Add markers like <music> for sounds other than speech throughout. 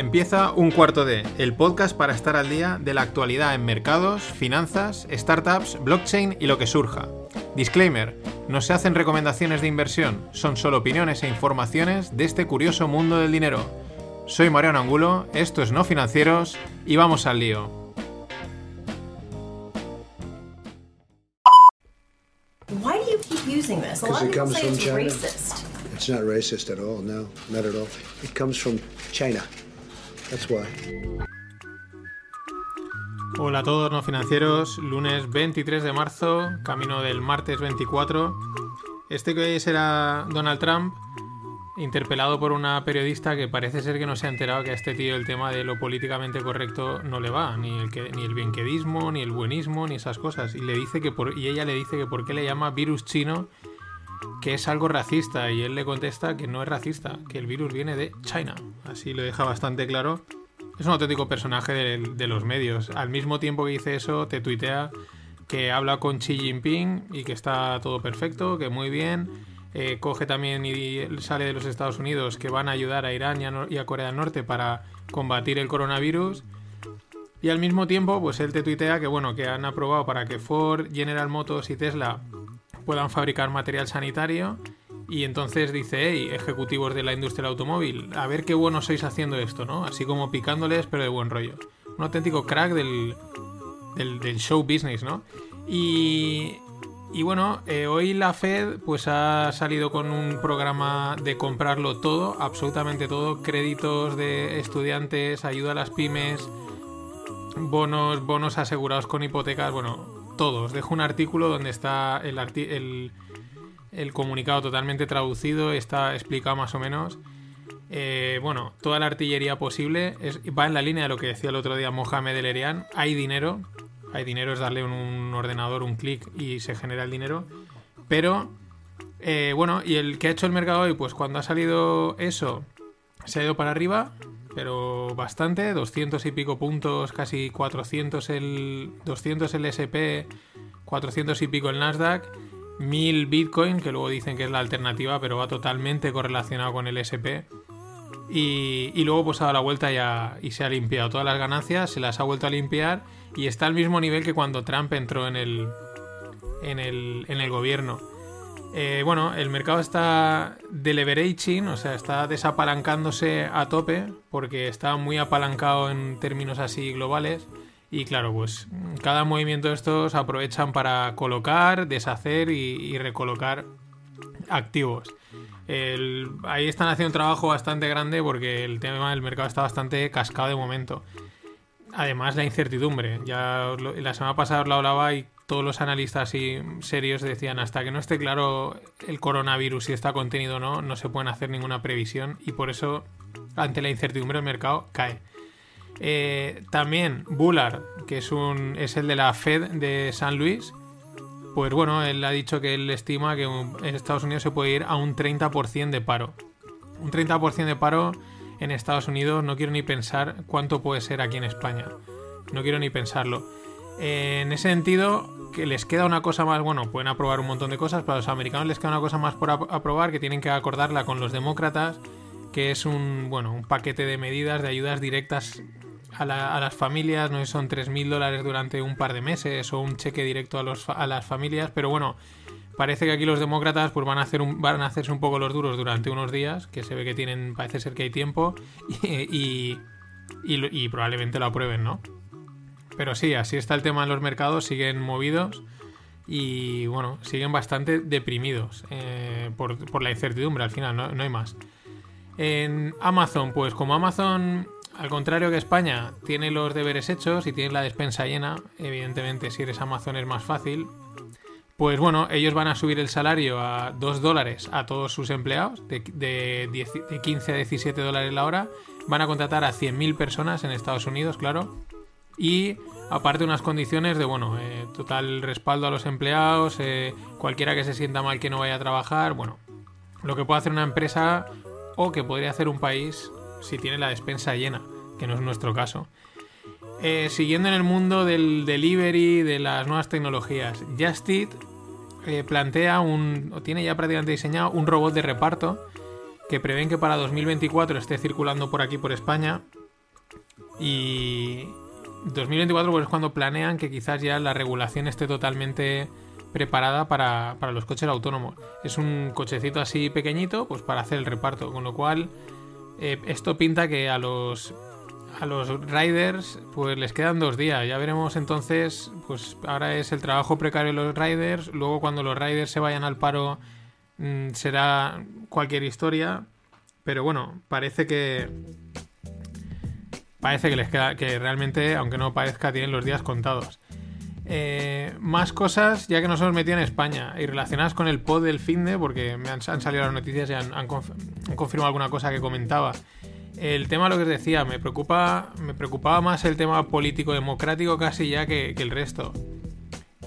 Empieza un cuarto de, el podcast para estar al día de la actualidad en mercados, finanzas, startups, blockchain y lo que surja. Disclaimer, no se hacen recomendaciones de inversión, son solo opiniones e informaciones de este curioso mundo del dinero. Soy Mariano Angulo, esto es No Financieros y vamos al lío. Why do you keep using this? A lot of people say it's racist. It's not racist at all. No, not at all. It comes from China. Hola a todos no financieros, lunes 23 de marzo, camino del martes 24. Este que hoy será Donald Trump, interpelado por una periodista que parece ser que no se ha enterado que a este tío el tema de lo políticamente correcto no le va, ni el, que, ni el bienquedismo, ni el buenismo, ni esas cosas. Y, le dice que por, y ella le dice que por qué le llama virus chino, que es algo racista. Y él le contesta que no es racista, que el virus viene de China. Así lo deja bastante claro. Es un auténtico personaje de, los medios. Al mismo tiempo que dice eso, te tuitea que habla con Xi Jinping y que está todo perfecto, que muy bien eh, coge también y sale de los Estados Unidos que van a ayudar a Irán y a, Corea del Norte para combatir el coronavirus. Y al mismo tiempo, pues él te tuitea que bueno, que han aprobado para que Ford, General Motors y Tesla puedan fabricar material sanitario. Y entonces dice, hey, ejecutivos de la industria del automóvil, a ver qué bueno sois haciendo esto, ¿no? Así como picándoles, pero de buen rollo. Un auténtico crack del, del, show business, ¿no? Y, y bueno, eh, hoy la Fed pues ha salido con un programa de comprarlo todo, absolutamente todo, créditos de estudiantes, ayuda a las pymes, bonos, bonos asegurados con hipotecas, bueno, todos. dejo un artículo donde está el comunicado totalmente traducido, está explicado más o menos. Eh, bueno, toda la artillería posible va en la línea de lo que decía el otro día Mohamed El Erian. Hay dinero, hay dinero, es darle un, ordenador un clic y se genera el dinero. Pero, eh, bueno, y el que ha hecho el mercado hoy, pues cuando ha salido eso, se ha ido para arriba, pero bastante, 200 y pico puntos, casi 400 el, 200 el SP, 400 y pico el Nasdaq, 1000 Bitcoin, que luego dicen que es la alternativa, pero va totalmente correlacionado con el SP. Y, y, luego pues ha dado la vuelta y, y se ha limpiado todas las ganancias, se las ha vuelto a limpiar y está al mismo nivel que cuando Trump entró en el, en el, en el gobierno. Eh, bueno, el mercado está deleveraging, o sea, está desapalancándose a tope porque está muy apalancado en términos así globales. Y claro, pues cada movimiento de estos aprovechan para colocar, deshacer y, recolocar activos. ahí están haciendo un trabajo bastante grande porque el tema del mercado está bastante cascado de momento. Además, la incertidumbre. Ya la semana pasada os lo hablaba y todos los analistas y serios decían hasta que no esté claro el coronavirus si está contenido o no, no se pueden hacer ninguna previsión y por eso ante la incertidumbre el mercado cae. Eh, también Bullard, que es, un, es el de la Fed de San Luis, pues bueno, él ha dicho que él estima que en Estados Unidos se puede ir a un 30% de paro. Un 30% de paro en Estados Unidos, no quiero ni pensar cuánto puede ser aquí en España. No quiero ni pensarlo. En ese sentido, que les queda una cosa más, bueno, pueden aprobar un montón de cosas, pero a los americanos les queda una cosa más por aprobar que tienen que acordarla con los demócratas, que es un, bueno, un paquete de medidas, de ayudas directas a, las familias, no sé son 3.000 dólares durante un par de meses o un cheque directo a, los, a las familias, pero bueno, Parece que aquí los demócratas pues van a hacer van a hacerse un poco los duros durante unos días, que se ve que tienen, parece ser que hay tiempo, <laughs> y, y, probablemente lo aprueben, ¿no? Pero sí, así está el tema en los mercados, siguen movidos y bueno, siguen bastante deprimidos eh, por, la incertidumbre al final, no, no hay más. En Amazon, pues como Amazon al contrario que España, tiene los deberes hechos y tiene la despensa llena. Evidentemente, si eres Amazon es más fácil. Pues bueno, ellos van a subir el salario a 2 dólares a todos sus empleados, de, de, 15 a 17 dólares la hora. Van a contratar a 100.000 personas en Estados Unidos, claro. Y aparte unas condiciones de, bueno, eh, total respaldo a los empleados, eh, cualquiera que se sienta mal que no vaya a trabajar, bueno, lo que puede hacer una empresa o que podría hacer un país si tiene la despensa llena, que no es nuestro caso. Eh, siguiendo en el mundo del delivery, de las nuevas tecnologías, Just plantea un, o tiene ya prácticamente diseñado un robot de reparto que prevén que para 2024 esté circulando por aquí, por España. Y 2024 pues, es cuando planean que quizás ya la regulación esté totalmente preparada para, los coches autónomos. Es un cochecito así pequeñito, pues para hacer el reparto. Con lo cual, eh, esto pinta que a los a los riders pues les quedan dos días. Ya veremos entonces, pues ahora es el trabajo precario de los riders. Luego cuando los riders se vayan al paro mm, será cualquier historia. Pero bueno, parece que parece que les queda que realmente, aunque no parezca, tienen los días contados. Eh, más cosas ya que nos hemos metido en España y relacionadas con el pod del finde, porque me han, salido las noticias y han, confirmado alguna cosa que comentaba. El tema, lo que os decía, me preocupa, me preocupaba más el tema político democrático casi ya que, el resto.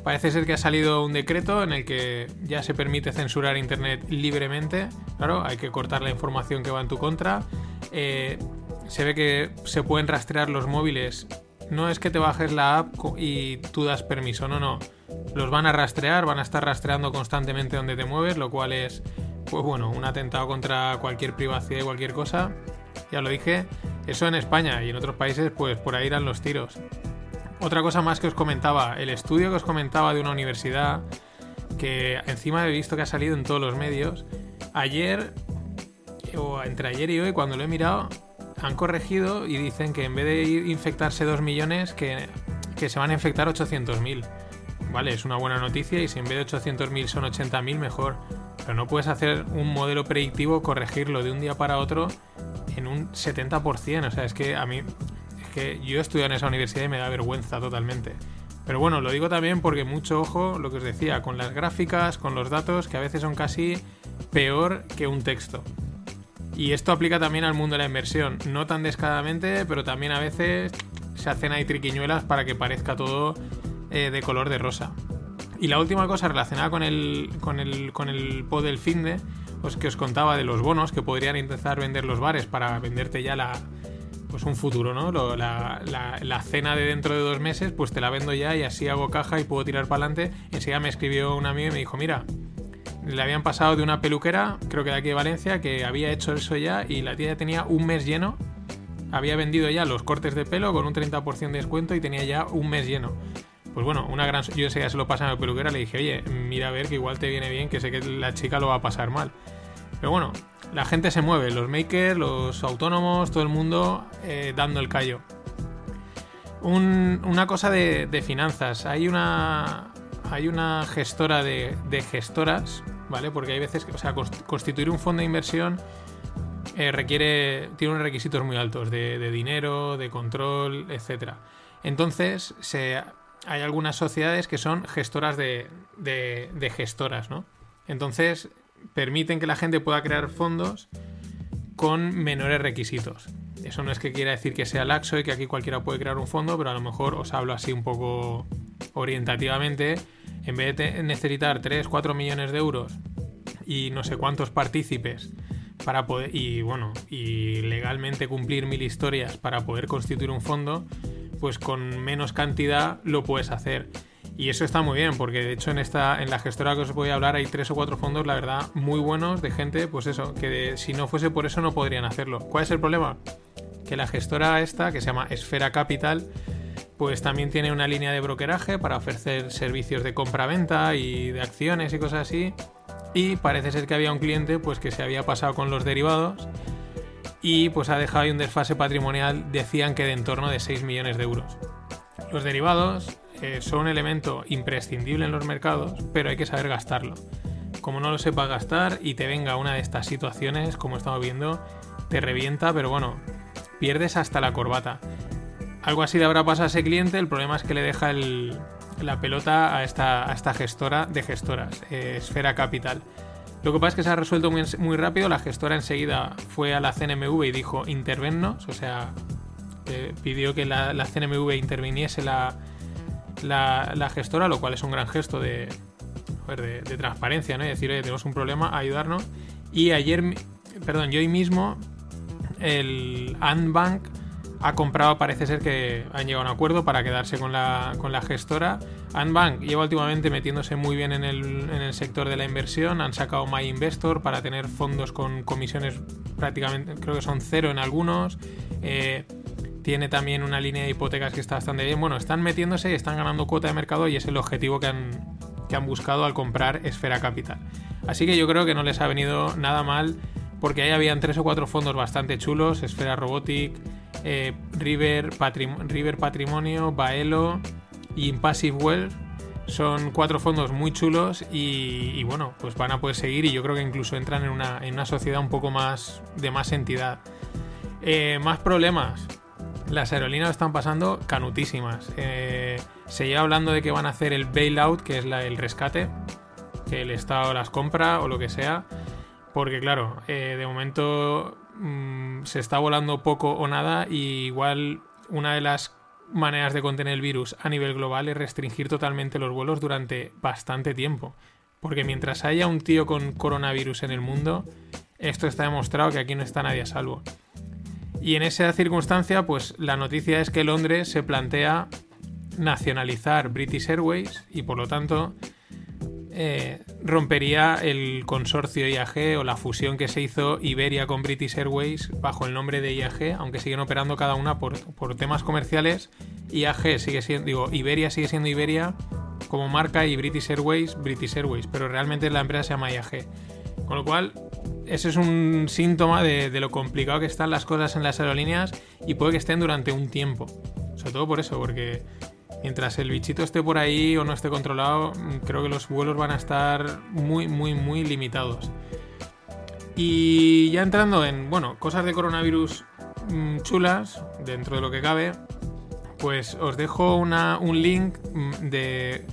Parece ser que ha salido un decreto en el que ya se permite censurar Internet libremente. Claro, hay que cortar la información que va en tu contra. Eh, se ve que se pueden rastrear los móviles. No es que te bajes la app y tú das permiso, no, no. Los van a rastrear, van a estar rastreando constantemente donde te mueves, lo cual es, pues bueno, un atentado contra cualquier privacidad y cualquier cosa. Ya lo dije, eso en España y en otros países, pues por ahí irán los tiros. Otra cosa más que os comentaba, el estudio que os comentaba de una universidad que encima he visto que ha salido en todos los medios. Ayer, o entre ayer y hoy, cuando lo he mirado, han corregido y dicen que en vez de infectarse 2 millones, que, se van a infectar 800.000. Vale, es una buena noticia y si en vez de 800.000 son 80.000, mejor. Pero no puedes hacer un modelo predictivo, corregirlo de un día para otro en un 70%. O sea, es que a mí, es que yo estudiado en esa universidad y me da vergüenza totalmente. Pero bueno, lo digo también porque mucho ojo, lo que os decía, con las gráficas, con los datos, que a veces son casi peor que un texto. Y esto aplica también al mundo de la inversión. No tan descaradamente, pero también a veces se hacen ahí triquiñuelas para que parezca todo eh, de color de rosa. Y la última cosa relacionada con el, con el, con el pod del finde, pues que os contaba de los bonos que podrían intentar vender los bares para venderte ya la, pues un futuro, ¿no? la, la, la, cena de dentro de dos meses, pues te la vendo ya y así hago caja y puedo tirar para adelante. Enseguida me escribió un amigo y me dijo, mira, le habían pasado de una peluquera, creo que de aquí de Valencia, que había hecho eso ya y la tía ya tenía un mes lleno. Había vendido ya los cortes de pelo con un 30% de descuento y tenía ya un mes lleno. Pues bueno, una gran. Yo ese ya se lo pasa a la peluquera, le dije, oye, mira a ver que igual te viene bien, que sé que la chica lo va a pasar mal. Pero bueno, la gente se mueve, los makers, los autónomos, todo el mundo eh, dando el callo. una cosa de, finanzas. Hay una, hay una gestora de, gestoras ¿vale? Porque hay veces que, o sea, constituir un fondo de inversión eh, requiere, tiene unos requisitos muy altos de, dinero, de control, etc. Entonces, se, hay algunas sociedades que son gestoras de, de, gestoras, ¿no? Entonces, permiten que la gente pueda crear fondos con menores requisitos. Eso no es que quiera decir que sea laxo y que aquí cualquiera puede crear un fondo, pero a lo mejor os hablo así un poco orientativamente en vez de necesitar 3, 4 millones de euros y no sé cuántos partícipes para poder y bueno y legalmente cumplir mil historias para poder constituir un fondo pues con menos cantidad lo puedes hacer y eso está muy bien porque de hecho en esta en la gestora que os voy a hablar hay tres o cuatro fondos la verdad muy buenos de gente pues eso que si no fuese por eso no podrían hacerlo cuál es el problema que la gestora esta que se llama Esfera Capital pues también tiene una línea de brokeraje para ofrecer servicios de compra-venta y de acciones y cosas así. Y parece ser que había un cliente pues que se había pasado con los derivados y pues ha dejado ahí un desfase patrimonial, decían que de en torno de 6 millones de euros. Los derivados eh, son un elemento imprescindible en los mercados, pero hay que saber gastarlo. Como no lo sepas gastar y te venga una de estas situaciones, como estamos viendo, te revienta, pero bueno, pierdes hasta la corbata. Algo así le habrá pasado a ese cliente, el problema es que le deja la pelota a esta, esta, gestora de gestoras, eh, Esfera Capital. Lo que pasa es que se ha resuelto muy, muy, rápido, la gestora enseguida fue a la CNMV y dijo intervennos, o sea, eh, pidió que la, CNMV interviniese la, la, gestora, lo cual es un gran gesto de, de, transparencia, ¿no? Y decir, tenemos un problema, ayudarnos. Y ayer, perdón, yo hoy mismo, el Antbank ha comprado, parece ser que han llegado a un acuerdo para quedarse con la, con la gestora. Antbank lleva últimamente metiéndose muy bien en el, en el sector de la inversión. Han sacado My Investor para tener fondos con comisiones prácticamente, creo que son cero en algunos. Eh, tiene también una línea de hipotecas que está bastante bien. Bueno, están metiéndose y están ganando cuota de mercado y es el objetivo que han, que han buscado al comprar Esfera Capital. Así que yo creo que no les ha venido nada mal porque ahí habían tres o cuatro fondos bastante chulos, Esfera Robotic, eh, River, Patrimonio, Baelo y Impassive Wealth. Son cuatro fondos muy chulos y, bueno, pues van a poder seguir y yo creo que incluso entran en una, en una sociedad un poco más de más entidad. Eh, más problemas. Las aerolíneas están pasando canutísimas. Eh, se lleva hablando de que van a hacer el bailout, que es el rescate, que el Estado las compra o lo que sea. Porque claro, de momento Mm, se está volando poco o nada y igual una de las maneras de contener el virus a nivel global es restringir totalmente los vuelos durante bastante tiempo. Porque mientras haya un tío con coronavirus en el mundo, esto está demostrado que aquí no está nadie a salvo. Y en esa circunstancia, pues la noticia es que Londres se plantea nacionalizar British Airways y por lo tanto eh, rompería el consorcio IAG o la fusión que se hizo Iberia con British Airways bajo el nombre de IAG, aunque siguen operando cada una por, temas comerciales. IAG sigue siendo, digo, Iberia sigue siendo Iberia como marca y British Airways, British Airways, pero realmente la empresa se llama IAG. Con lo cual, ese es un síntoma de, de lo complicado que están las cosas en las aerolíneas y puede que estén durante un tiempo. Sobre todo por eso, porque mientras el bichito esté por ahí o no esté controlado, creo que los vuelos van a estar muy, muy, muy limitados. Y ya entrando en, bueno, cosas de coronavirus mm, chulas, dentro de lo que cabe, pues os dejo un link mm, de,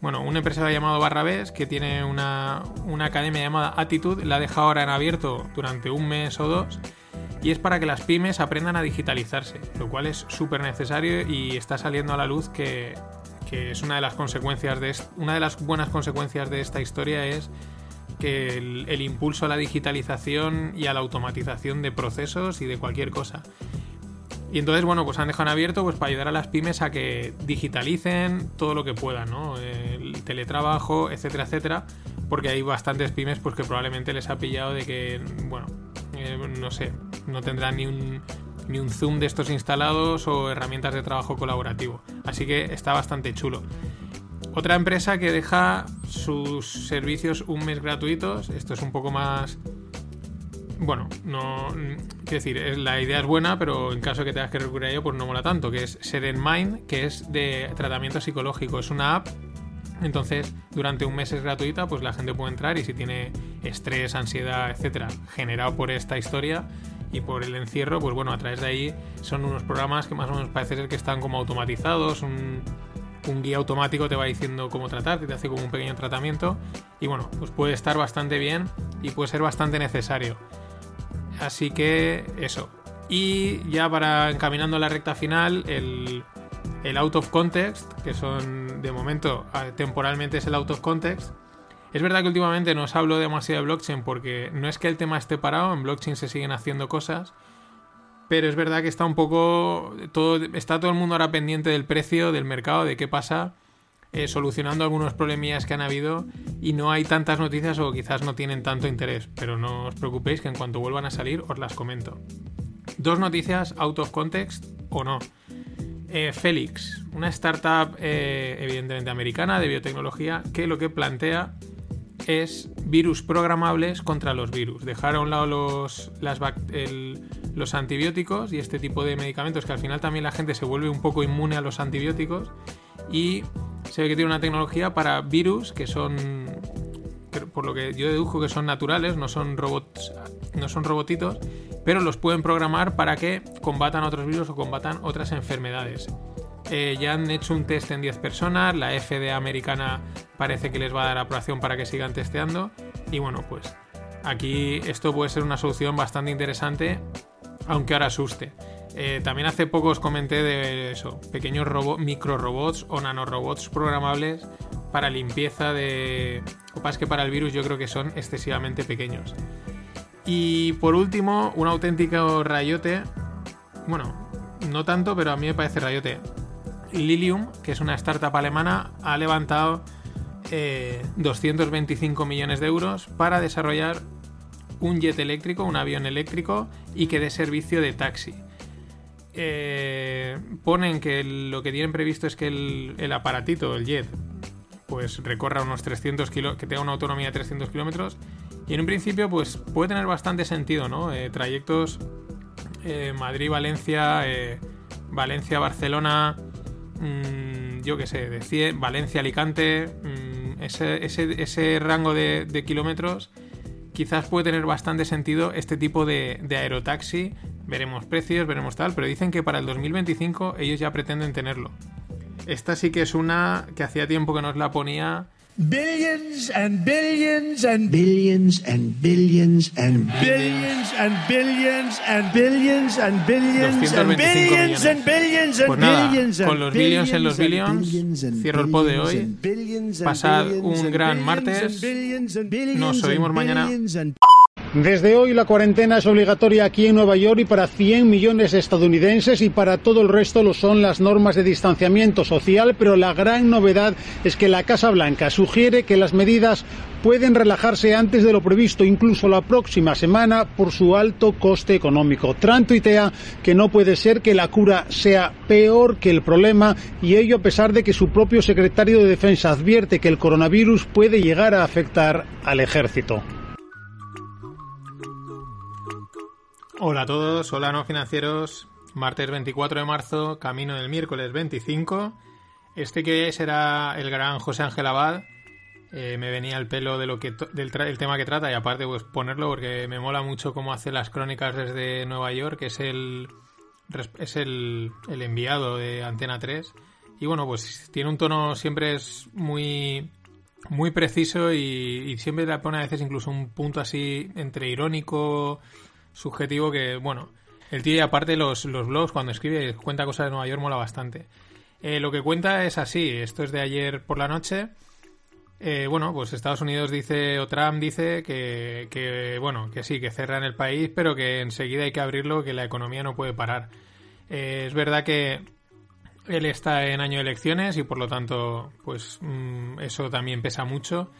bueno, un empresario llamado Barrabés que tiene una, una academia llamada Attitude, la deja ahora en abierto durante un mes o dos y es para que las pymes aprendan a digitalizarse, lo cual es súper necesario y está saliendo a la luz que, es una de las consecuencias de una de las buenas consecuencias de esta historia es que el, impulso a la digitalización y a la automatización de procesos y de cualquier cosa. Y entonces, bueno, pues han dejado abierto pues, para ayudar a las pymes a que digitalicen todo lo que puedan, ¿no? El teletrabajo, etcétera, etcétera. Porque hay bastantes pymes pues, que probablemente les ha pillado de que, bueno, eh, no sé, no tendrán ni un, ni un Zoom de estos instalados o herramientas de trabajo colaborativo. Así que está bastante chulo. Otra empresa que deja sus servicios un mes gratuitos. Esto es un poco más. Bueno, no. Quiero decir, la idea es buena, pero en caso de que tengas que recurrir a ello, pues no mola tanto. Que es Seren Mind, que es de tratamiento psicológico. Es una app entonces, durante un mes es gratuita, pues la gente puede entrar y si tiene estrés, ansiedad, etcétera, generado por esta historia y por el encierro, pues bueno, a través de ahí son unos programas que más o menos parece ser que están como automatizados, un, guía automático te va diciendo cómo tratar, te hace como un pequeño tratamiento y bueno, pues puede estar bastante bien y puede ser bastante necesario. Así que eso. Y ya para encaminando a la recta final, el el out of context, que son de momento temporalmente es el out of context. Es verdad que últimamente no os hablo demasiado de blockchain porque no es que el tema esté parado, en blockchain se siguen haciendo cosas, pero es verdad que está un poco todo está todo el mundo ahora pendiente del precio, del mercado, de qué pasa, eh, solucionando algunos problemillas que han habido y no hay tantas noticias o quizás no tienen tanto interés, pero no os preocupéis que en cuanto vuelvan a salir os las comento. Dos noticias out of context o no. Eh, Félix, una startup eh, evidentemente americana de biotecnología que lo que plantea es virus programables contra los virus. Dejar a un lado los, los antibióticos y este tipo de medicamentos que al final también la gente se vuelve un poco inmune a los antibióticos y se ve que tiene una tecnología para virus que son por lo que yo dedujo que son naturales, no son robots, no son robotitos, pero los pueden programar para que combatan otros virus o combatan otras enfermedades. Eh, ya han hecho un test en 10 personas, la FDA americana parece que les va a dar aprobación para que sigan testeando y bueno, pues aquí esto puede ser una solución bastante interesante, aunque ahora asuste. Eh, también hace poco os comenté de eso, pequeños robots, o nanorobots programables para limpieza de... O que para el virus yo creo que son excesivamente pequeños. Y por último, un auténtico rayote. Bueno, no tanto, pero a mí me parece rayote. Lilium, que es una startup alemana, ha levantado 225 eh, millones de euros para desarrollar un jet eléctrico, un avión eléctrico y que dé servicio de taxi. Eh, ponen que lo que tienen previsto es que el, aparatito, el jet, pues recorra unos 300 kilómetros, que tenga una autonomía de 300 kilómetros. Y en un principio, pues puede tener bastante sentido, ¿no? Eh, trayectos Madrid-Valencia, Valencia-Barcelona, mm, yo qué sé, de Valencia-Alicante, mm, ese, rango de kilómetros quizás puede tener bastante sentido este tipo de, aerotaxi. Veremos precios, veremos tal, pero dicen que para el 2025 ellos ya pretenden tenerlo. Esta sí que es una que hacía tiempo que nos la ponía billions and billions and billions and billions and billions and billions and billions and billions and billions and billions and pues nada, con los billions en los billions cierro el pod de hoy pasad un gran martes nos oímos mañana desde hoy la cuarentena es obligatoria aquí en Nueva York y para 100 millones de estadounidenses y para todo el resto lo son las normas de distanciamiento social, pero la gran novedad es que la Casa Blanca sugiere que las medidas pueden relajarse antes de lo previsto, incluso la próxima semana, por su alto coste económico. Trump tuitea que no puede ser que la cura sea peor que el problema y ello a pesar de que su propio secretario de Defensa advierte que el coronavirus puede llegar a afectar al ejército. Hola a todos, hola no financieros. Martes 24 de marzo, camino del miércoles 25. Este que será el gran José Ángel Abad. Eh, me venía el pelo de lo que del tema que trata y aparte pues ponerlo porque me mola mucho cómo hace las crónicas desde Nueva York, que es el es el, enviado de Antena 3 y bueno pues tiene un tono siempre es muy muy preciso y, y siempre le pone a veces incluso un punto así entre irónico subjetivo que, bueno, el tío y aparte los, los blogs cuando escribe cuenta cosas de Nueva York mola bastante. Eh, lo que cuenta es así, esto es de ayer por la noche. Eh, bueno, pues Estados Unidos dice, o Trump dice que, que, bueno, que sí, que cerran el país, pero que enseguida hay que abrirlo, que la economía no puede parar. Eh, es verdad que él está en año de elecciones y por lo tanto, pues mm, eso también pesa mucho.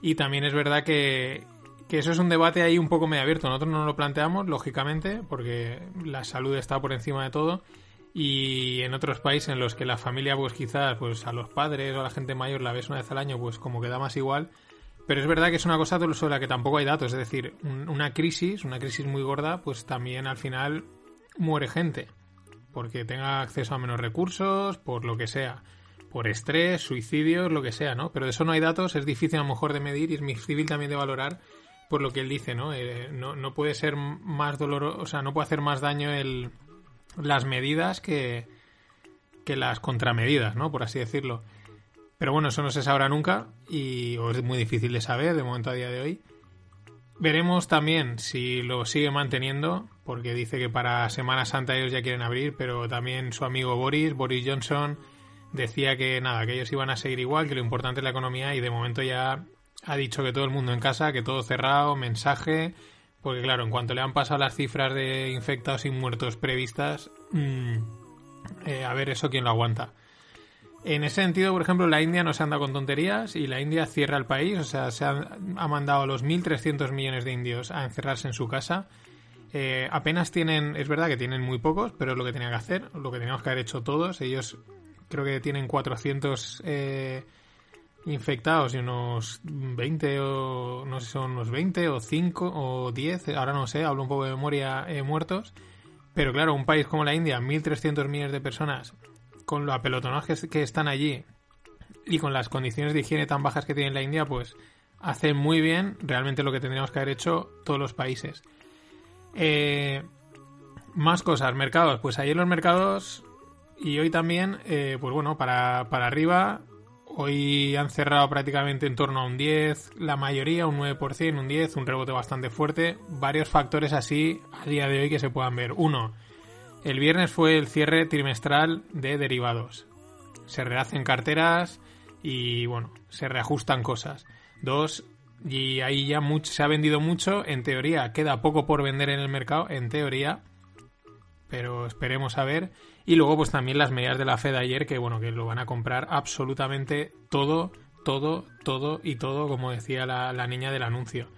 Y también es verdad que, que eso es un debate ahí un poco medio abierto. Nosotros no lo planteamos, lógicamente, porque la salud está por encima de todo. Y en otros países en los que la familia, pues quizás, pues a los padres o a la gente mayor la ves una vez al año, pues como que da más igual. Pero es verdad que es una cosa sobre la que tampoco hay datos. Es decir, una crisis, una crisis muy gorda, pues también al final muere gente. Porque tenga acceso a menos recursos, por lo que sea. Por estrés, suicidios, lo que sea, ¿no? Pero de eso no hay datos, es difícil a lo mejor de medir y es difícil también de valorar por lo que él dice, ¿no? Eh, no, no, puede ser más doloroso, o sea, no puede hacer más daño el, las medidas que, que las contramedidas, ¿no? Por así decirlo. Pero bueno, eso no se sabrá nunca y es muy difícil de saber de momento a día de hoy. Veremos también si lo sigue manteniendo, porque dice que para Semana Santa ellos ya quieren abrir, pero también su amigo Boris, Boris Johnson, decía que nada, que ellos iban a seguir igual, que lo importante es la economía y de momento ya ha dicho que todo el mundo en casa, que todo cerrado, mensaje, porque claro, en cuanto le han pasado las cifras de infectados y muertos previstas, mm, eh, a ver eso quién lo aguanta. En ese sentido, por ejemplo, la India no se anda con tonterías y la India cierra el país, o sea, se ha, mandado a los 1.300 millones de indios a encerrarse en su casa. Eh, apenas tienen, es verdad que tienen muy pocos, pero es lo que tenían que hacer, lo que teníamos que haber hecho todos. Ellos creo que tienen 400 eh, infectados y unos 20 o no sé, son unos 20 o 5 o 10, ahora no sé, hablo un poco de memoria, eh, muertos. Pero claro, un país como la India, 1.300 millones de personas, con los apelotonajes que están allí y con las condiciones de higiene tan bajas que tiene la India, pues hace muy bien realmente lo que tendríamos que haber hecho todos los países. Eh, más cosas, mercados. Pues ayer los mercados y hoy también, eh, pues bueno, para, para arriba Hoy han cerrado prácticamente en torno a un 10, la mayoría un 9%, un 10, un rebote bastante fuerte. Varios factores así a día de hoy que se puedan ver. Uno, El viernes fue el cierre trimestral de derivados. Se rehacen carteras y bueno, se reajustan cosas. Dos, y ahí ya se ha vendido mucho. En teoría, queda poco por vender en el mercado, en teoría. Pero esperemos a ver. Y luego, pues también las medidas de la Fed ayer, que bueno, que lo van a comprar absolutamente todo, todo, todo y todo, como decía la, niña del anuncio.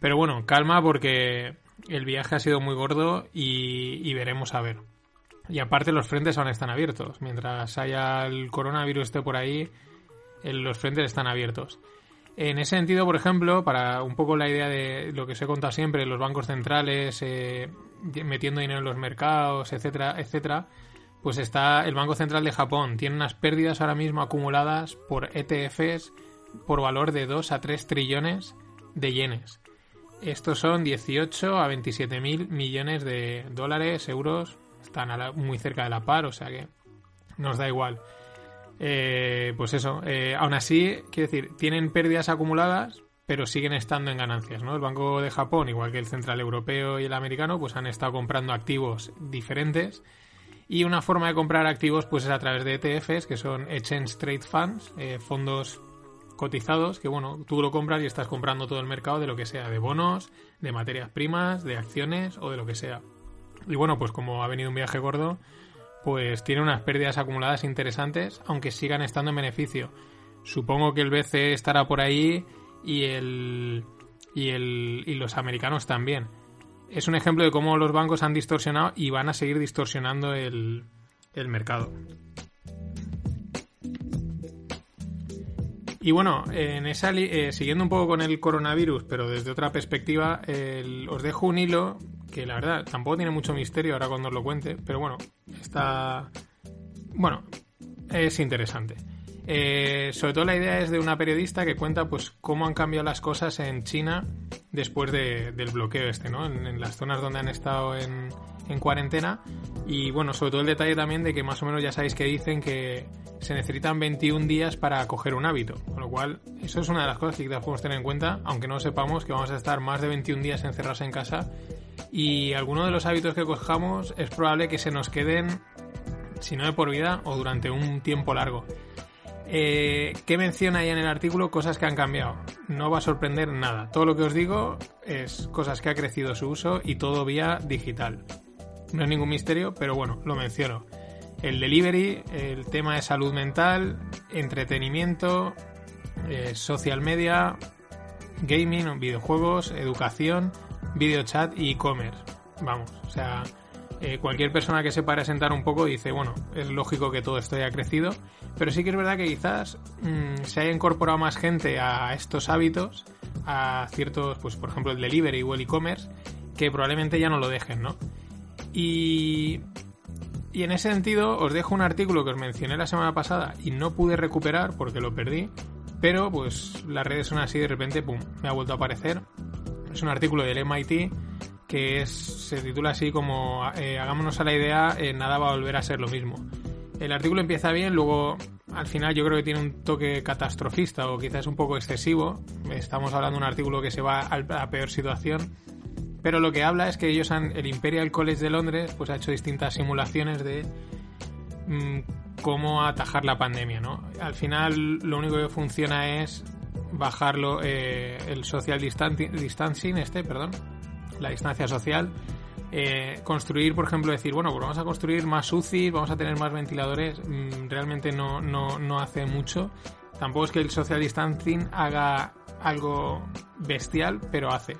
Pero bueno, calma porque el viaje ha sido muy gordo y, veremos a ver. Y aparte los frentes aún están abiertos. Mientras haya el coronavirus esté por ahí, los frentes están abiertos. En ese sentido, por ejemplo, para un poco la idea de lo que he contado siempre, los bancos centrales eh, metiendo dinero en los mercados, etcétera, etcétera, pues está el Banco Central de Japón. Tiene unas pérdidas ahora mismo acumuladas por ETFs por valor de 2 a 3 trillones de yenes. Estos son 18 a 27 mil millones de dólares, euros. Están muy cerca de la par, o sea que nos da igual. Eh, pues eso, eh, aún así, quiero decir, tienen pérdidas acumuladas, pero siguen estando en ganancias, ¿no? El Banco de Japón, igual que el Central Europeo y el americano, pues han estado comprando activos diferentes. Y una forma de comprar activos, pues es a través de ETFs, que son Exchange Trade Funds, eh, fondos cotizados, que bueno, tú lo compras y estás comprando todo el mercado de lo que sea, de bonos, de materias primas, de acciones o de lo que sea. Y bueno, pues como ha venido un viaje gordo, pues tiene unas pérdidas acumuladas interesantes, aunque sigan estando en beneficio. Supongo que el BCE estará por ahí y el y el y los americanos también. Es un ejemplo de cómo los bancos han distorsionado y van a seguir distorsionando el, el mercado. Y bueno, en esa eh, siguiendo un poco con el coronavirus, pero desde otra perspectiva, os dejo un hilo que la verdad tampoco tiene mucho misterio ahora cuando os lo cuente, pero bueno, está... Bueno, es interesante. Eh, sobre todo la idea es de una periodista que cuenta pues cómo han cambiado las cosas en China después del bloqueo este, ¿no? En, las zonas donde han estado en, en, cuarentena. Y bueno, sobre todo el detalle también de que más o menos ya sabéis que dicen que se necesitan 21 días para coger un hábito. Con lo cual, eso es una de las cosas que quizás podemos tener en cuenta, aunque no sepamos que vamos a estar más de 21 días encerrados en casa y algunos de los hábitos que cojamos es probable que se nos queden, si no de por vida, o durante un tiempo largo. Eh, ¿Qué menciona ahí en el artículo? Cosas que han cambiado. No va a sorprender nada. Todo lo que os digo es cosas que ha crecido su uso y todo vía digital. No es ningún misterio, pero bueno, lo menciono. El delivery, el tema de salud mental, entretenimiento, eh, social media, gaming, videojuegos, educación video chat y e-commerce. Vamos, o sea, eh, cualquier persona que se pare sentar un poco dice, bueno, es lógico que todo esto haya crecido, pero sí que es verdad que quizás mm, se haya incorporado más gente a estos hábitos, a ciertos, pues por ejemplo el delivery o el e-commerce, que probablemente ya no lo dejen, ¿no? Y, y en ese sentido os dejo un artículo que os mencioné la semana pasada y no pude recuperar porque lo perdí, pero pues las redes son así de repente, pum, me ha vuelto a aparecer es un artículo del MIT que es, se titula así como eh, Hagámonos a la idea, eh, nada va a volver a ser lo mismo. El artículo empieza bien, luego al final yo creo que tiene un toque catastrofista o quizás un poco excesivo. Estamos hablando de un artículo que se va a la peor situación. Pero lo que habla es que ellos han, el Imperial College de Londres, pues ha hecho distintas simulaciones de mm, cómo atajar la pandemia, ¿no? Al final lo único que funciona es bajarlo eh, el social distancing, este, perdón, la distancia social. Eh, construir, por ejemplo, decir, bueno, pues vamos a construir más UCI, vamos a tener más ventiladores, mm, realmente no, no, no hace mucho. Tampoco es que el social distancing haga algo bestial, pero hace.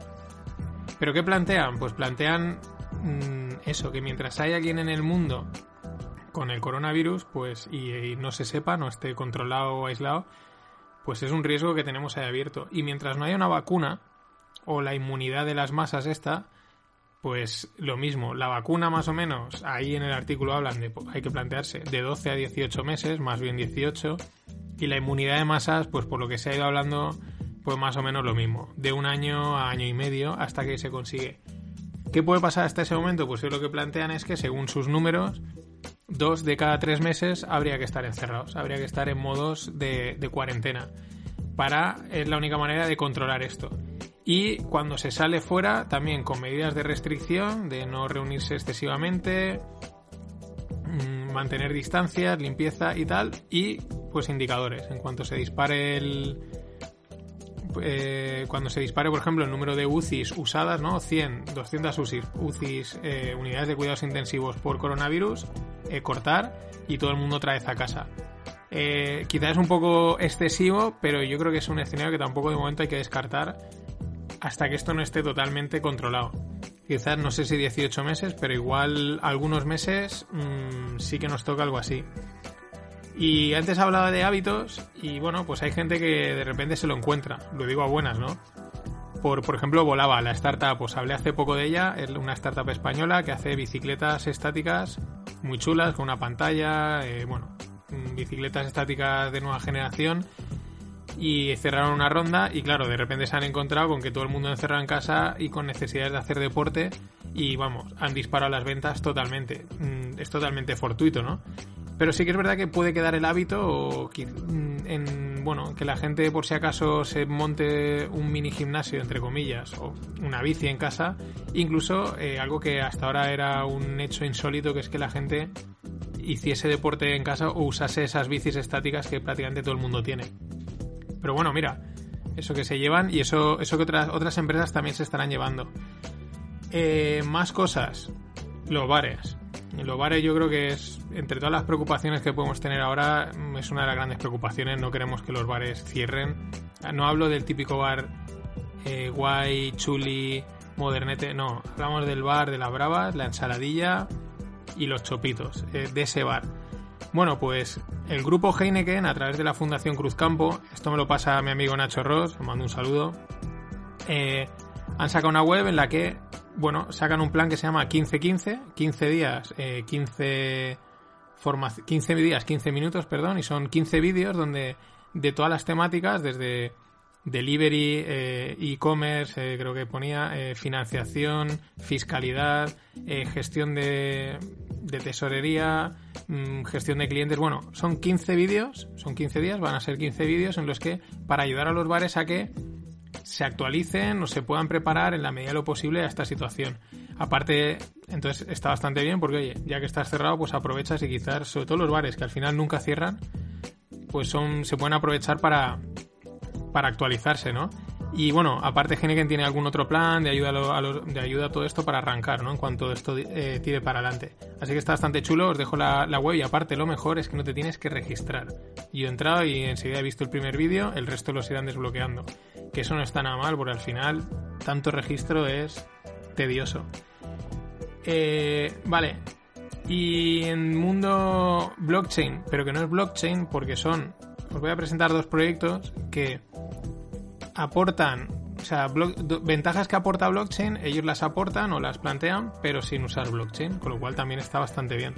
¿Pero qué plantean? Pues plantean mm, eso, que mientras haya alguien en el mundo con el coronavirus, pues y, no se sepa, no esté controlado o aislado, pues es un riesgo que tenemos ahí abierto. Y mientras no haya una vacuna o la inmunidad de las masas esta, pues lo mismo, la vacuna más o menos, ahí en el artículo hablan de, hay que plantearse, de 12 a 18 meses, más bien 18, y la inmunidad de masas, pues por lo que se ha ido hablando, pues más o menos lo mismo, de un año a año y medio hasta que se consigue. ¿Qué puede pasar hasta ese momento? Pues lo que plantean es que según sus números, dos de cada tres meses habría que estar encerrados, habría que estar en modos de, cuarentena. Para, es la única manera de controlar esto. Y cuando se sale fuera, también con medidas de restricción, de no reunirse excesivamente, mm, mantener distancias, limpieza y tal, y pues indicadores. En cuanto se dispare el, eh, cuando se dispare, por ejemplo, el número de UCIs usadas, ¿no? 100, 200 UCIs, UCIs eh, unidades de cuidados intensivos por coronavirus, eh, cortar y todo el mundo otra vez a casa. quizás es un poco excesivo, pero yo creo que es un escenario que tampoco de momento hay que descartar hasta que esto no esté totalmente controlado. Quizás no sé si 18 meses, pero igual algunos meses mm, sí que nos toca algo así. Y antes hablaba de hábitos y bueno, pues hay gente que de repente se lo encuentra, lo digo a buenas, ¿no? Por, por ejemplo, Volaba, la startup, pues hablé hace poco de ella, es una startup española que hace bicicletas estáticas muy chulas, con una pantalla, eh, bueno, mm, bicicletas estáticas de nueva generación y cerraron una ronda y claro, de repente se han encontrado con que todo el mundo encerrado en casa y con necesidades de hacer deporte y vamos, han disparado las ventas totalmente. Mm, es totalmente fortuito, ¿no? Pero sí que es verdad que puede quedar el hábito o mm, en, bueno, que la gente por si acaso se monte un mini gimnasio, entre comillas, o una bici en casa. Incluso eh, algo que hasta ahora era un hecho insólito, que es que la gente hiciese deporte en casa o usase esas bicis estáticas que prácticamente todo el mundo tiene. Pero bueno, mira, eso que se llevan y eso, eso que otras, otras empresas también se estarán llevando. Eh, más cosas. Los bares. Los bares yo creo que es, entre todas las preocupaciones que podemos tener ahora, es una de las grandes preocupaciones. No queremos que los bares cierren. No hablo del típico bar eh, guay, chuli, modernete. No, hablamos del bar de las bravas, la ensaladilla y los chopitos. Eh, de ese bar. Bueno, pues el grupo Heineken, a través de la Fundación Cruzcampo, esto me lo pasa mi amigo Nacho Ross, le mando un saludo, eh, han sacado una web en la que bueno, sacan un plan que se llama 15-15, 15 días, 15, eh, 15 días, 15 minutos, perdón, y son 15 vídeos donde de todas las temáticas, desde delivery, eh, e-commerce, eh, creo que ponía, financiación, fiscalidad, gestión de, de tesorería, mm, gestión de clientes. Bueno, son 15 vídeos, son 15 días, van a ser 15 vídeos en los que para ayudar a los bares a que se actualicen o se puedan preparar en la medida de lo posible a esta situación. Aparte, entonces está bastante bien porque, oye, ya que estás cerrado, pues aprovechas y quizás, sobre todo los bares que al final nunca cierran, pues son, se pueden aprovechar para, para actualizarse, ¿no? Y bueno, aparte Heineken tiene algún otro plan de ayuda a, de ayuda a todo esto para arrancar, ¿no? En cuanto esto eh, tire para adelante. Así que está bastante chulo, os dejo la, web y aparte lo mejor es que no te tienes que registrar. Yo he entrado y enseguida he visto el primer vídeo, el resto los irán desbloqueando. Que eso no está nada mal porque al final tanto registro es tedioso. Eh, vale. Y en mundo blockchain, pero que no es blockchain porque son... Os voy a presentar dos proyectos que aportan, o sea, ventajas que aporta blockchain, ellos las aportan o las plantean, pero sin usar blockchain, con lo cual también está bastante bien.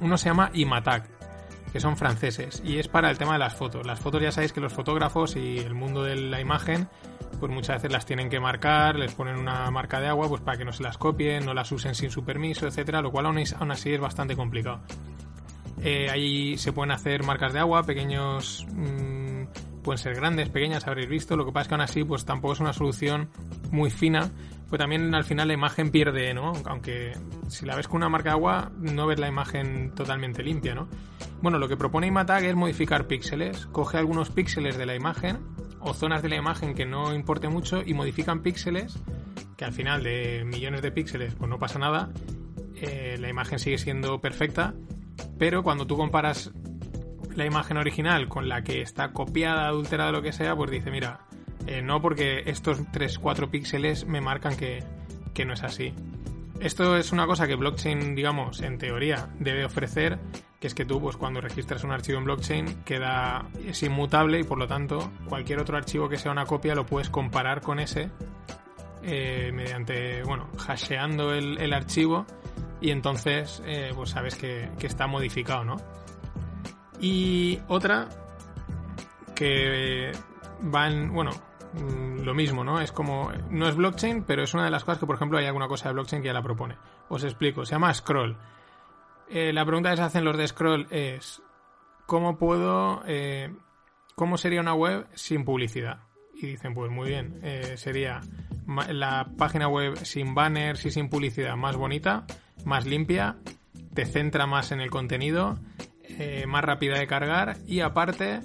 Uno se llama Imatag, que son franceses, y es para el tema de las fotos. Las fotos ya sabéis que los fotógrafos y el mundo de la imagen, pues muchas veces las tienen que marcar, les ponen una marca de agua, pues para que no se las copien, no las usen sin su permiso, etcétera, lo cual aún, así es bastante complicado. Eh, ahí se pueden hacer marcas de agua, pequeños mm, pueden ser grandes, pequeñas, habréis visto. Lo que pasa es que aún así, pues tampoco es una solución muy fina. Pues también al final la imagen pierde, ¿no? Aunque si la ves con una marca de agua, no ves la imagen totalmente limpia, ¿no? Bueno, lo que propone Imatag es modificar píxeles. Coge algunos píxeles de la imagen o zonas de la imagen que no importe mucho y modifican píxeles que al final de millones de píxeles pues no pasa nada. Eh, la imagen sigue siendo perfecta, pero cuando tú comparas la imagen original con la que está copiada, adulterada, lo que sea, pues dice, mira, eh, no porque estos 3-4 píxeles me marcan que, que no es así. Esto es una cosa que blockchain, digamos, en teoría debe ofrecer, que es que tú, pues cuando registras un archivo en blockchain, queda, es inmutable y por lo tanto cualquier otro archivo que sea una copia lo puedes comparar con ese eh, mediante, bueno, hasheando el, el archivo y entonces, eh, pues sabes que, que está modificado, ¿no? Y otra que va en, bueno, mm, lo mismo, ¿no? Es como, no es blockchain, pero es una de las cosas que, por ejemplo, hay alguna cosa de blockchain que ya la propone. Os explico, se llama Scroll. Eh, la pregunta que se hacen los de Scroll es, ¿cómo puedo, eh, cómo sería una web sin publicidad? Y dicen, pues muy bien, eh, sería la página web sin banners y sin publicidad más bonita, más limpia te centra más en el contenido, eh, más rápida de cargar y aparte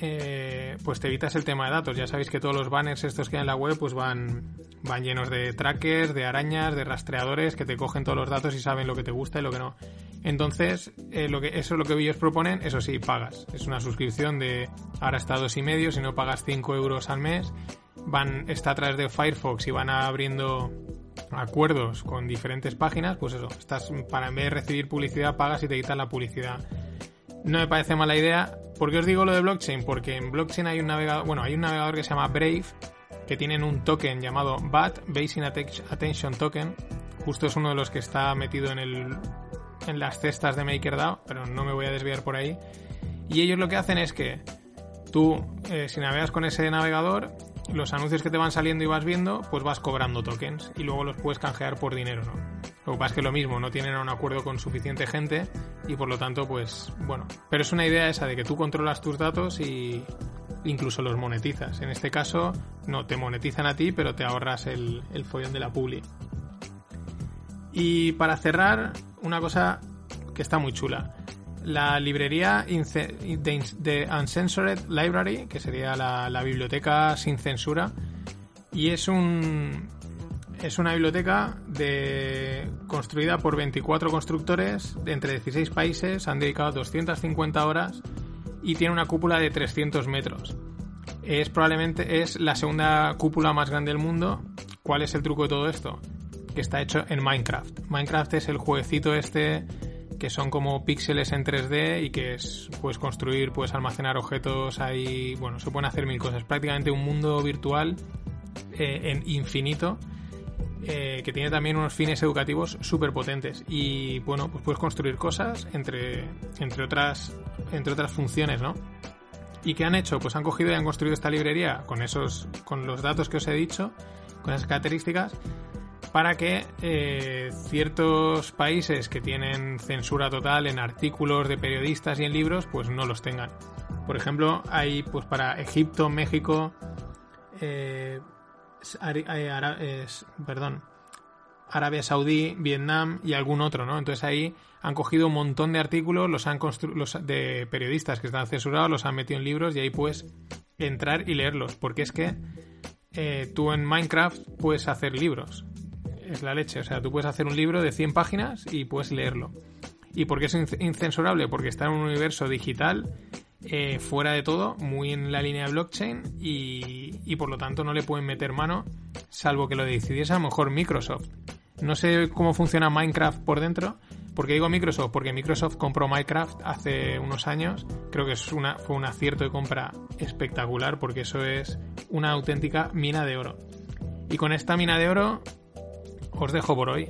eh, pues te evitas el tema de datos. Ya sabéis que todos los banners estos que hay en la web pues van, van llenos de trackers, de arañas, de rastreadores que te cogen todos los datos y saben lo que te gusta y lo que no. Entonces, eh, lo que, eso es lo que ellos proponen, eso sí, pagas. Es una suscripción de ahora está dos y medio, si no pagas 5 euros al mes. Van, está a través de Firefox y van abriendo acuerdos con diferentes páginas, pues eso, estás para en vez de recibir publicidad pagas y te quitan la publicidad. No me parece mala idea. ¿Por qué os digo lo de blockchain? Porque en blockchain hay un navegador, bueno, hay un navegador que se llama Brave, que tienen un token llamado BAT, Basic Attention Token. Justo es uno de los que está metido en el en las cestas de MakerDAO, pero no me voy a desviar por ahí. Y ellos lo que hacen es que tú, eh, si navegas con ese navegador, los anuncios que te van saliendo y vas viendo, pues vas cobrando tokens y luego los puedes canjear por dinero, ¿no? Lo que pasa es que lo mismo, no tienen un acuerdo con suficiente gente y por lo tanto, pues bueno. Pero es una idea esa de que tú controlas tus datos y incluso los monetizas. En este caso, no te monetizan a ti, pero te ahorras el, el follón de la publi. Y para cerrar, una cosa que está muy chula. La librería de Uncensored Library, que sería la, biblioteca sin censura, y es un es una biblioteca de, construida por 24 constructores de entre 16 países, han dedicado 250 horas y tiene una cúpula de 300 metros. Es probablemente es la segunda cúpula más grande del mundo. ¿Cuál es el truco de todo esto? que está hecho en Minecraft. Minecraft es el jueguecito este que son como píxeles en 3D y que es, puedes construir, puedes almacenar objetos ahí, bueno, se pueden hacer mil cosas. Prácticamente un mundo virtual eh, en infinito eh, que tiene también unos fines educativos súper potentes y bueno, pues puedes construir cosas entre, entre, otras, entre otras funciones, ¿no? ¿Y qué han hecho? Pues han cogido y han construido esta librería con esos, con los datos que os he dicho, con esas características para que eh, ciertos países que tienen censura total en artículos de periodistas y en libros, pues no los tengan. Por ejemplo, hay pues para Egipto, México, eh, eh, perdón, Arabia Saudí, Vietnam y algún otro, ¿no? Entonces ahí han cogido un montón de artículos, los han los de periodistas que están censurados, los han metido en libros y ahí puedes entrar y leerlos, porque es que tú en Minecraft puedes hacer libros es la leche. O sea, tú puedes hacer un libro de 100 páginas y puedes leerlo. ¿Y por qué es incensurable? Porque está en un universo digital, eh, fuera de todo, muy en la línea de blockchain y, y, por lo tanto no le pueden meter mano, salvo que lo decidiese a lo mejor Microsoft. No sé cómo funciona Minecraft por dentro. ¿Por qué digo Microsoft? Porque Microsoft compró Minecraft hace unos años. Creo que es una, fue un acierto de compra espectacular porque eso es una auténtica mina de oro. Y con esta mina de oro os dejo por hoy.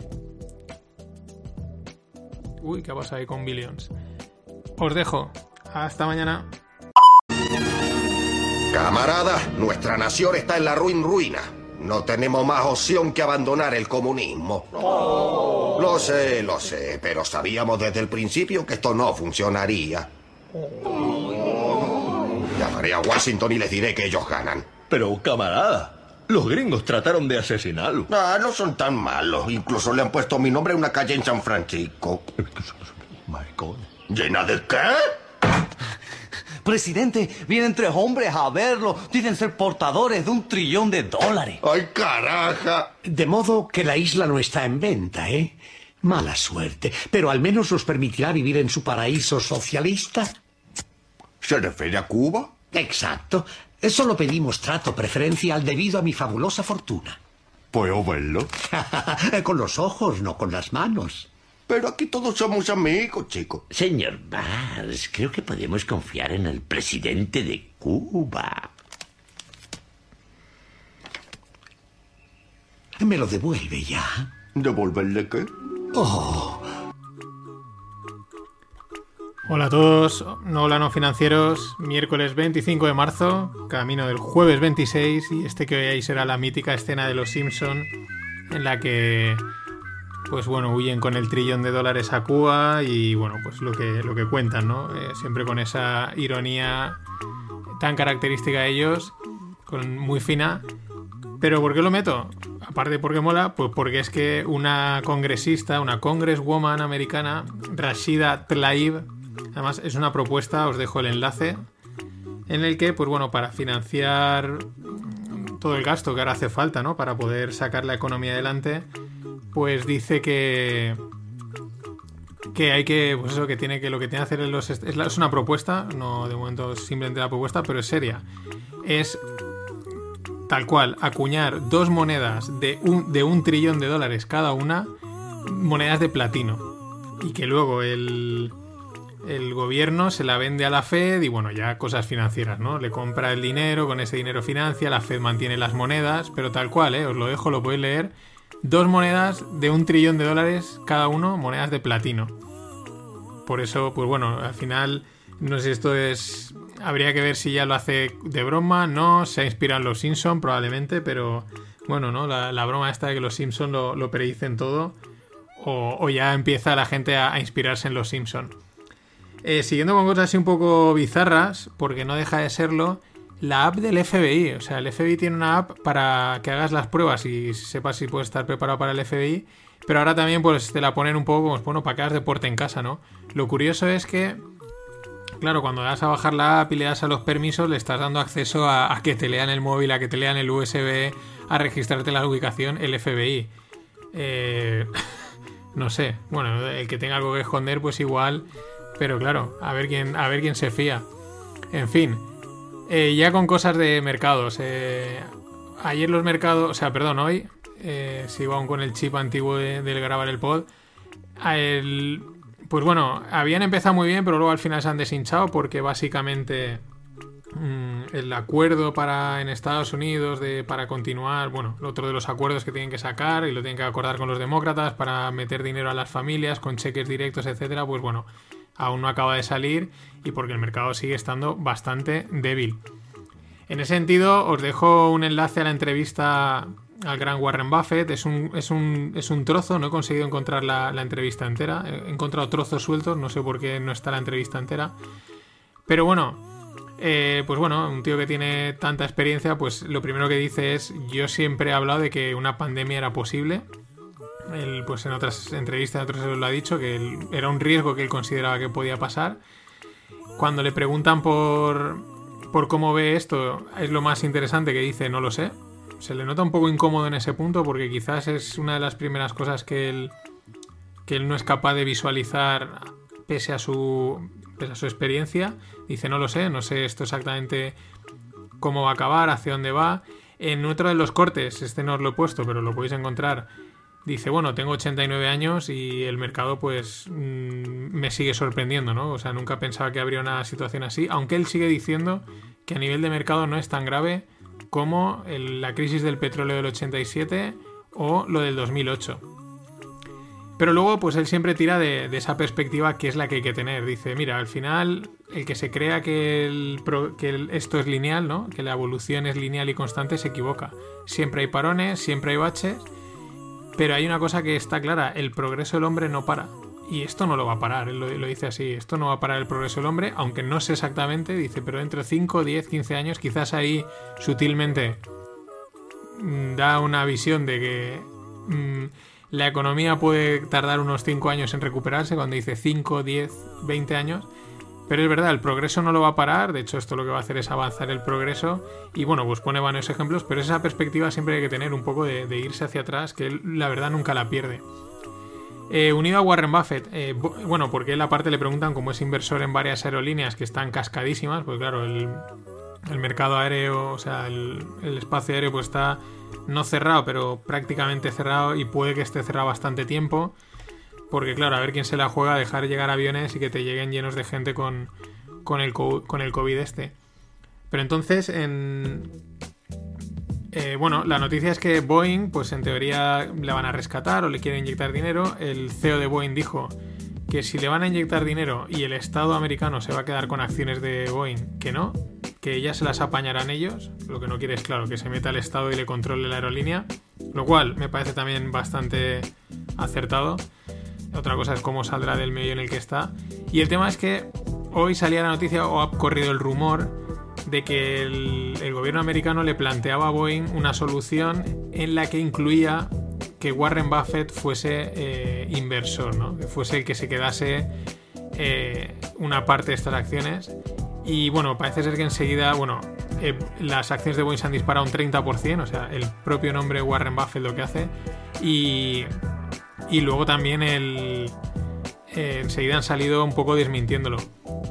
Uy, ¿qué pasa ahí con Billions? Os dejo. Hasta mañana. Camarada, nuestra nación está en la ruin ruina. No tenemos más opción que abandonar el comunismo. Lo sé, lo sé, pero sabíamos desde el principio que esto no funcionaría. Llamaré a Washington y les diré que ellos ganan. Pero, camarada, los gringos trataron de asesinarlo. Ah, no son tan malos. Incluso le han puesto mi nombre a una calle en San Francisco. ¿Llena de qué? Presidente, vienen tres hombres a verlo. Dicen ser portadores de un trillón de dólares. ¡Ay, caraja! De modo que la isla no está en venta, ¿eh? Mala suerte. Pero al menos os permitirá vivir en su paraíso socialista. ¿Se refiere a Cuba? Exacto. Solo pedimos trato preferencial debido a mi fabulosa fortuna. ¿Puedo verlo? <laughs> con los ojos, no con las manos. Pero aquí todos somos amigos, chico. Señor Bars, creo que podemos confiar en el presidente de Cuba. ¿Me lo devuelve ya? ¿Devolverle qué? Oh, Hola a todos, no hola no financieros, miércoles 25 de marzo, camino del jueves 26 y este que veáis será la mítica escena de los Simpson en la que pues bueno, huyen con el trillón de dólares a Cuba y bueno, pues lo que, lo que cuentan, ¿no? Eh, siempre con esa ironía tan característica de ellos, con, muy fina. Pero ¿por qué lo meto? Aparte porque mola, pues porque es que una congresista, una congresswoman americana, Rashida Tlaib, además es una propuesta, os dejo el enlace, en el que, pues bueno, para financiar todo el gasto que ahora hace falta, ¿no? Para poder sacar la economía adelante, pues dice que que hay que, pues eso, que tiene que lo que tiene que hacer es, es, una propuesta, no de momento simplemente la propuesta, pero es seria. Es tal cual, acuñar dos monedas de un, de un trillón de dólares cada una, monedas de platino. Y que luego el, el gobierno se la vende a la Fed y bueno, ya cosas financieras, ¿no? Le compra el dinero, con ese dinero financia, la Fed mantiene las monedas, pero tal cual, ¿eh? Os lo dejo, lo podéis leer. Dos monedas de un trillón de dólares cada uno, monedas de platino. Por eso, pues bueno, al final, no sé, esto es... Habría que ver si ya lo hace de broma, no, se ha inspirado en los Simpsons probablemente, pero bueno, ¿no? La, broma esta de que los Simpsons lo, lo predicen todo, o, ya empieza la gente a, inspirarse en los Simpsons. Eh, siguiendo con cosas así un poco bizarras, porque no deja de serlo, la app del FBI. O sea, el FBI tiene una app para que hagas las pruebas y sepas si puedes estar preparado para el FBI. Pero ahora también pues te la ponen un poco como, bueno, para que hagas deporte en casa, ¿no? Lo curioso es que, claro, cuando das a bajar la app y le das a los permisos, le estás dando acceso a, que te lean el móvil, a que te lean el USB, a registrarte la ubicación, el FBI. Eh, <laughs> no sé, bueno, el que tenga algo que esconder, pues igual, pero claro, a ver quién, a ver quién se fía. En fin, eh, ya con cosas de mercados. Eh, ayer los mercados, o sea, perdón, hoy, eh, sigo aún con el chip antiguo del grabar el pod. pues bueno, habían empezado muy bien, pero luego al final se han deshinchado porque básicamente mm, el acuerdo para en Estados Unidos de para continuar, bueno, otro de los acuerdos que tienen que sacar y lo tienen que acordar con los demócratas para meter dinero a las familias con cheques directos, etcétera, pues bueno, aún no acaba de salir y porque el mercado sigue estando bastante débil. En ese sentido, os dejo un enlace a la entrevista al gran Warren Buffett. Es un, es un, es un trozo, no he conseguido encontrar la, entrevista entera. He encontrado trozos sueltos, no sé por qué no está la entrevista entera. Pero bueno, eh, pues bueno, un tío que tiene tanta experiencia, pues lo primero que dice es, yo siempre he hablado de que una pandemia era posible él, pues en otras entrevistas, en otros lo ha dicho, que era un riesgo que él consideraba que podía pasar. Cuando le preguntan por, por cómo ve esto, es lo más interesante que dice, no lo sé. Se le nota un poco incómodo en ese punto porque quizás es una de las primeras cosas que él, que él no es capaz de visualizar pese a su, pese a su experiencia. Dice, no lo sé, no sé esto exactamente cómo va a acabar, hacia dónde va. En otro de los cortes, este no os lo he puesto, pero lo podéis encontrar, dice, bueno, tengo 89 años y el mercado pues mm, me sigue sorprendiendo, ¿no? O sea, nunca pensaba que habría una situación así, aunque él sigue diciendo que a nivel de mercado no es tan grave como la crisis del petróleo del 87 o lo del 2008. Pero luego, pues él siempre tira de, esa perspectiva que es la que hay que tener. Dice, mira, al final, el que se crea que, que esto es lineal, ¿no? Que la evolución es lineal y constante, se equivoca. Siempre hay parones, siempre hay baches pero hay una cosa que está clara, el progreso del hombre no para. Y esto no lo va a parar, él lo, dice así, esto no va a parar el progreso del hombre, aunque no sé exactamente, dice, pero dentro de 5, 10, 15 años, quizás ahí sutilmente mm, da una visión de que mm, la economía puede tardar unos 5 años en recuperarse, cuando dice 5, 10, 20 años, pero es verdad, el progreso no lo va a parar, de hecho esto lo que va a hacer es avanzar el progreso y bueno, pues pone varios ejemplos, pero esa perspectiva siempre hay que tener un poco de, irse hacia atrás, que la verdad nunca la pierde. Eh, unido a Warren Buffett, eh, bueno, porque él aparte le preguntan cómo es inversor en varias aerolíneas que están cascadísimas, pues claro, el, mercado aéreo, o sea, el, el, espacio aéreo pues está no cerrado, pero prácticamente cerrado y puede que esté cerrado bastante tiempo. Porque claro, a ver quién se la juega a dejar llegar aviones y que te lleguen llenos de gente con, con, el, con el COVID este. Pero entonces, en... Eh, bueno, la noticia es que Boeing, pues en teoría le van a rescatar o le quieren inyectar dinero. El CEO de Boeing dijo que si le van a inyectar dinero y el Estado americano se va a quedar con acciones de Boeing, que no, que ya se las apañarán ellos. Lo que no quiere es, claro, que se meta el Estado y le controle la aerolínea. Lo cual me parece también bastante acertado. Otra cosa es cómo saldrá del medio en el que está. Y el tema es que hoy salía la noticia o ha corrido el rumor de que el, gobierno americano le planteaba a Boeing una solución en la que incluía que Warren Buffett fuese eh, inversor, ¿no? que fuese el que se quedase eh, una parte de estas acciones. Y bueno, parece ser que enseguida, bueno, eh, las acciones de Boeing se han disparado un 30%, o sea, el propio nombre Warren Buffett lo que hace. Y, y luego también el, eh, enseguida han salido un poco desmintiéndolo.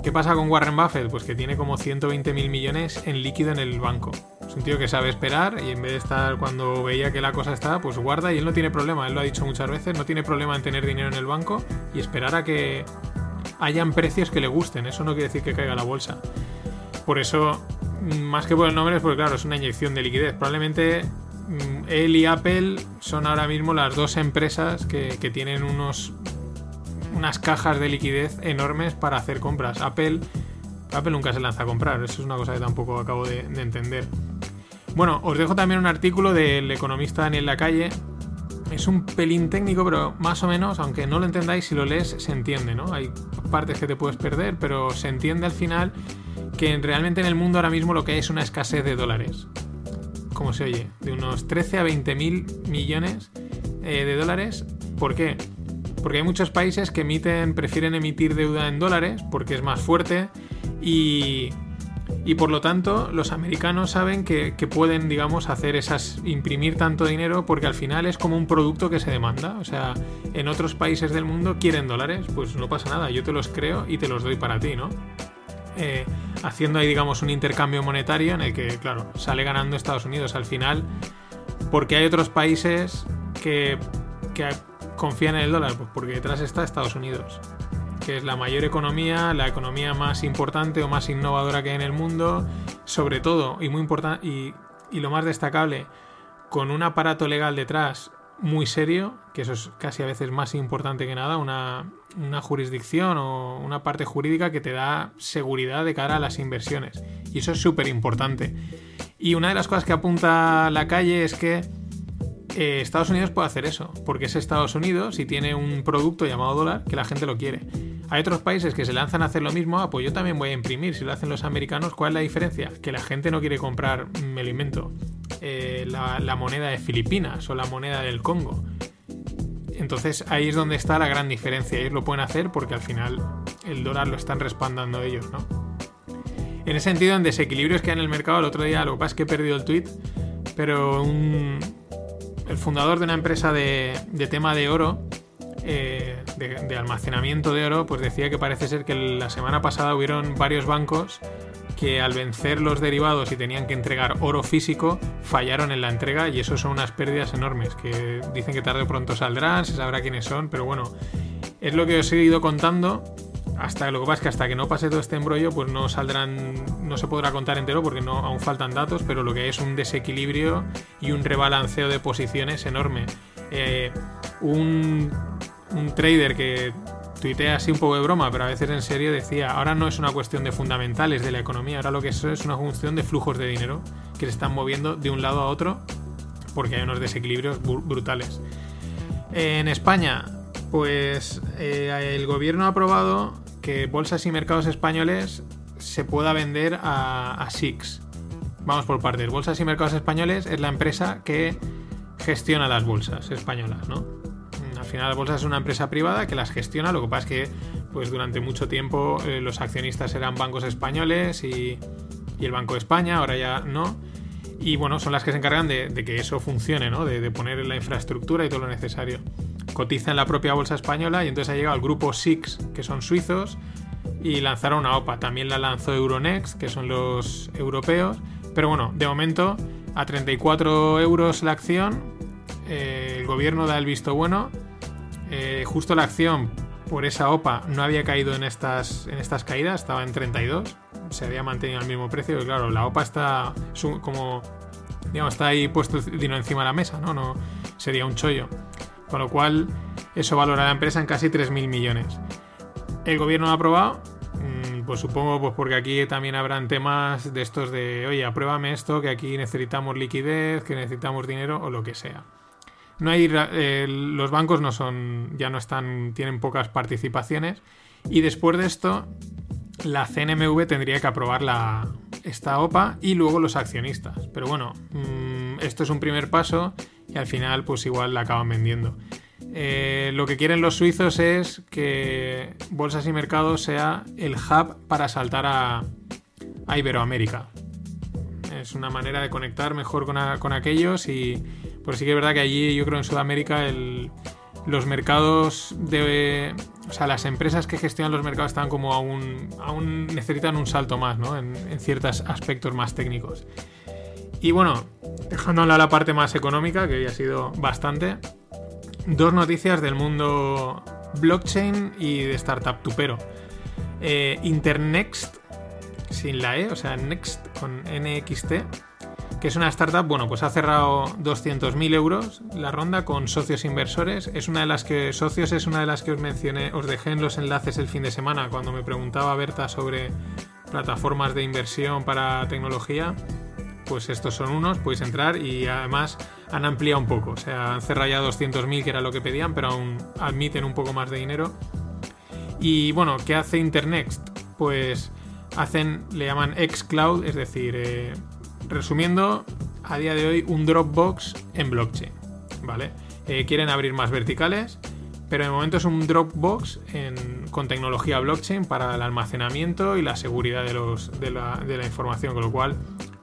¿Qué pasa con Warren Buffett? Pues que tiene como 120 mil millones en líquido en el banco. Es un tío que sabe esperar y en vez de estar cuando veía que la cosa está, pues guarda y él no tiene problema, él lo ha dicho muchas veces, no tiene problema en tener dinero en el banco y esperar a que hayan precios que le gusten. Eso no quiere decir que caiga la bolsa. Por eso, más que por el nombre, es porque claro, es una inyección de liquidez. Probablemente mm, él y Apple son ahora mismo las dos empresas que, tienen unos unas cajas de liquidez enormes para hacer compras. Apple, Apple nunca se lanza a comprar, eso es una cosa que tampoco acabo de, de entender. Bueno, os dejo también un artículo del economista Daniel Lacalle. Es un pelín técnico, pero más o menos, aunque no lo entendáis, si lo lees se entiende, ¿no? Hay partes que te puedes perder, pero se entiende al final que realmente en el mundo ahora mismo lo que hay es una escasez de dólares. Como se oye, de unos 13 a 20 mil millones eh, de dólares. ¿Por qué? Porque hay muchos países que emiten, prefieren emitir deuda en dólares porque es más fuerte y, y por lo tanto los americanos saben que, que, pueden, digamos, hacer esas, imprimir tanto dinero porque al final es como un producto que se demanda. O sea, en otros países del mundo quieren dólares, pues no pasa nada, yo te los creo y te los doy para ti, ¿no? Eh, haciendo ahí, digamos, un intercambio monetario en el que, claro, sale ganando Estados Unidos al final porque hay otros países que, confían en el dólar? Pues porque detrás está Estados Unidos, que es la mayor economía, la economía más importante o más innovadora que hay en el mundo, sobre todo y muy importante y, y lo más destacable, con un aparato legal detrás muy serio, que eso es casi a veces más importante que nada, una, una, jurisdicción o una parte jurídica que te da seguridad de cara a las inversiones. Y eso es súper importante. Y una de las cosas que apunta la calle es que eh, Estados Unidos puede hacer eso, porque es Estados Unidos y tiene un producto llamado dólar que la gente lo quiere. Hay otros países que se lanzan a hacer lo mismo, ah, pues yo también voy a imprimir, si lo hacen los americanos, ¿cuál es la diferencia? Que la gente no quiere comprar, me alimento, eh, la, la moneda de Filipinas o la moneda del Congo. Entonces ahí es donde está la gran diferencia. Ellos lo pueden hacer porque al final el dólar lo están respaldando ellos, ¿no? En ese sentido, en desequilibrios que hay en el mercado, el otro día lo que pasa es que he perdido el tweet, pero un, el fundador de una empresa de, tema de oro, eh, de, de, almacenamiento de oro, pues decía que parece ser que la semana pasada hubieron varios bancos que al vencer los derivados y tenían que entregar oro físico, fallaron en la entrega y eso son unas pérdidas enormes, que dicen que tarde o pronto saldrán, se sabrá quiénes son, pero bueno, es lo que os he ido contando hasta lo que pasa es que hasta que no pase todo este embrollo, pues no saldrán, no se podrá contar entero porque no aún faltan datos, pero lo que hay es un desequilibrio y un rebalanceo de posiciones enorme. Eh, un, un trader que tuitea así un poco de broma, pero a veces en serio decía, ahora no es una cuestión de fundamentales de la economía, ahora lo que es es una cuestión de flujos de dinero que se están moviendo de un lado a otro porque hay unos desequilibrios brutales. En España, pues eh, el gobierno ha aprobado que bolsas y mercados españoles se pueda vender a, a SIX. Vamos por partes. Bolsas y mercados españoles es la empresa que gestiona las bolsas españolas, ¿no? Al final la bolsa es una empresa privada que las gestiona, lo que pasa es que pues durante mucho tiempo eh, los accionistas eran bancos españoles y, el Banco de España, ahora ya no. Y bueno, son las que se encargan de, que eso funcione, ¿no? De, de, poner la infraestructura y todo lo necesario. Cotiza en la propia bolsa española y entonces ha llegado el grupo SIX, que son suizos, y lanzaron una OPA. También la lanzó Euronext, que son los europeos. Pero bueno, de momento a 34 euros la acción, eh, el gobierno da el visto bueno. Eh, justo la acción por esa OPA no había caído en estas, en estas caídas, estaba en 32 se había mantenido al mismo precio. Y claro, la OPA está como. Digamos, está ahí puesto dinero encima de la mesa, ¿no? no sería un chollo. Con lo cual, eso valora a la empresa en casi 3.000 millones. El gobierno ha aprobado. Pues supongo pues porque aquí también habrán temas de estos de, oye, apruébame esto, que aquí necesitamos liquidez, que necesitamos dinero o lo que sea. No hay, eh, los bancos no son, ya no están, tienen pocas participaciones. Y después de esto, la CNMV tendría que aprobar la, esta OPA y luego los accionistas. Pero bueno, mm, esto es un primer paso y al final pues igual la acaban vendiendo. Eh, lo que quieren los suizos es que Bolsas y Mercados sea el hub para saltar a, Iberoamérica. Es una manera de conectar mejor con, aquellos y pues sí que es verdad que allí yo creo en Sudamérica los mercados de... O sea, las empresas que gestionan los mercados están como aún, aún necesitan un salto más, ¿no? En, en ciertos aspectos más técnicos. Y bueno, dejando la parte más económica, que ya ha sido bastante, dos noticias del mundo blockchain y de startup tupero. Eh, Internext, sin la E, o sea, Next con NXT, que es una startup, bueno, pues ha cerrado 200.000 euros la ronda con socios inversores. Es una de las que, socios es una de las que os mencioné, os dejé en los enlaces el fin de semana cuando me preguntaba Berta sobre plataformas de inversión para tecnología pues estos son unos, podéis entrar y además han ampliado un poco, o sea, han cerrado ya 200.000 que era lo que pedían, pero aún admiten un poco más de dinero. Y bueno, ¿qué hace Internext? Pues hacen, le llaman xCloud, es decir, eh, resumiendo, a día de hoy un Dropbox en blockchain, ¿vale? Eh, quieren abrir más verticales, pero de momento es un Dropbox con tecnología blockchain para el almacenamiento y la seguridad de, la información, con lo cual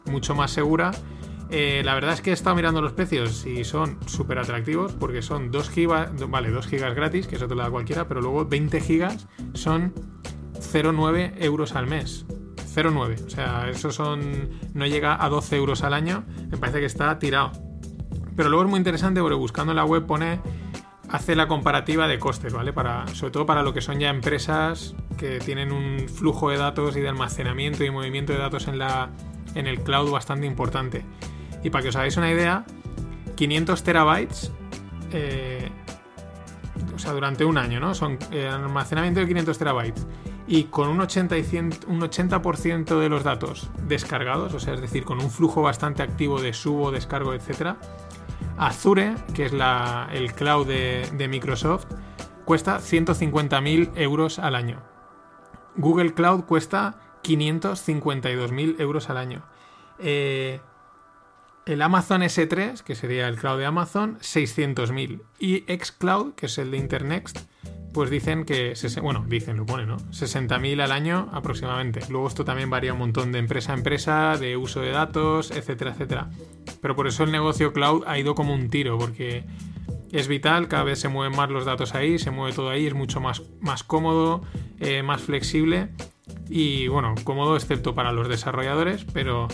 mucho más segura. Eh, la verdad es que he estado mirando los precios y son súper atractivos porque son 2 gigas, vale, 2 gigas gratis, que eso te lo da cualquiera, pero luego 20 gigas son 0,9 euros al mes. 0,9, o sea, eso son, no llega a 12 euros al año, me parece que está tirado. Pero luego es muy interesante porque buscando en la web pone, hace la comparativa de costes, ¿vale? Para, sobre todo para lo que son ya empresas que tienen un flujo de datos y de almacenamiento y movimiento de datos en la, en el cloud bastante importante. Y para que os hagáis una idea, 500 terabytes, eh, o sea, durante un año, ¿no? Son eh, almacenamiento de 500 terabytes. Y con un 80%, y un 80 de los datos descargados, o sea, es decir, con un flujo bastante activo de subo, descargo, etc. Azure, que es la, el cloud de, de Microsoft, cuesta 150.000 euros al año. Google Cloud cuesta 552.000 euros al año. Eh, el Amazon S3, que sería el cloud de Amazon, 600.000. Y xCloud, que es el de Internext, pues dicen que, bueno, dicen, lo pone, ¿no? 60.000 al año aproximadamente. Luego esto también varía un montón de empresa a empresa, de uso de datos, etcétera, etcétera. Pero por eso el negocio cloud ha ido como un tiro, porque es vital, cada vez se mueven más los datos ahí, se mueve todo ahí, es mucho más, más cómodo, eh, más flexible y bueno, cómodo excepto para los desarrolladores, pero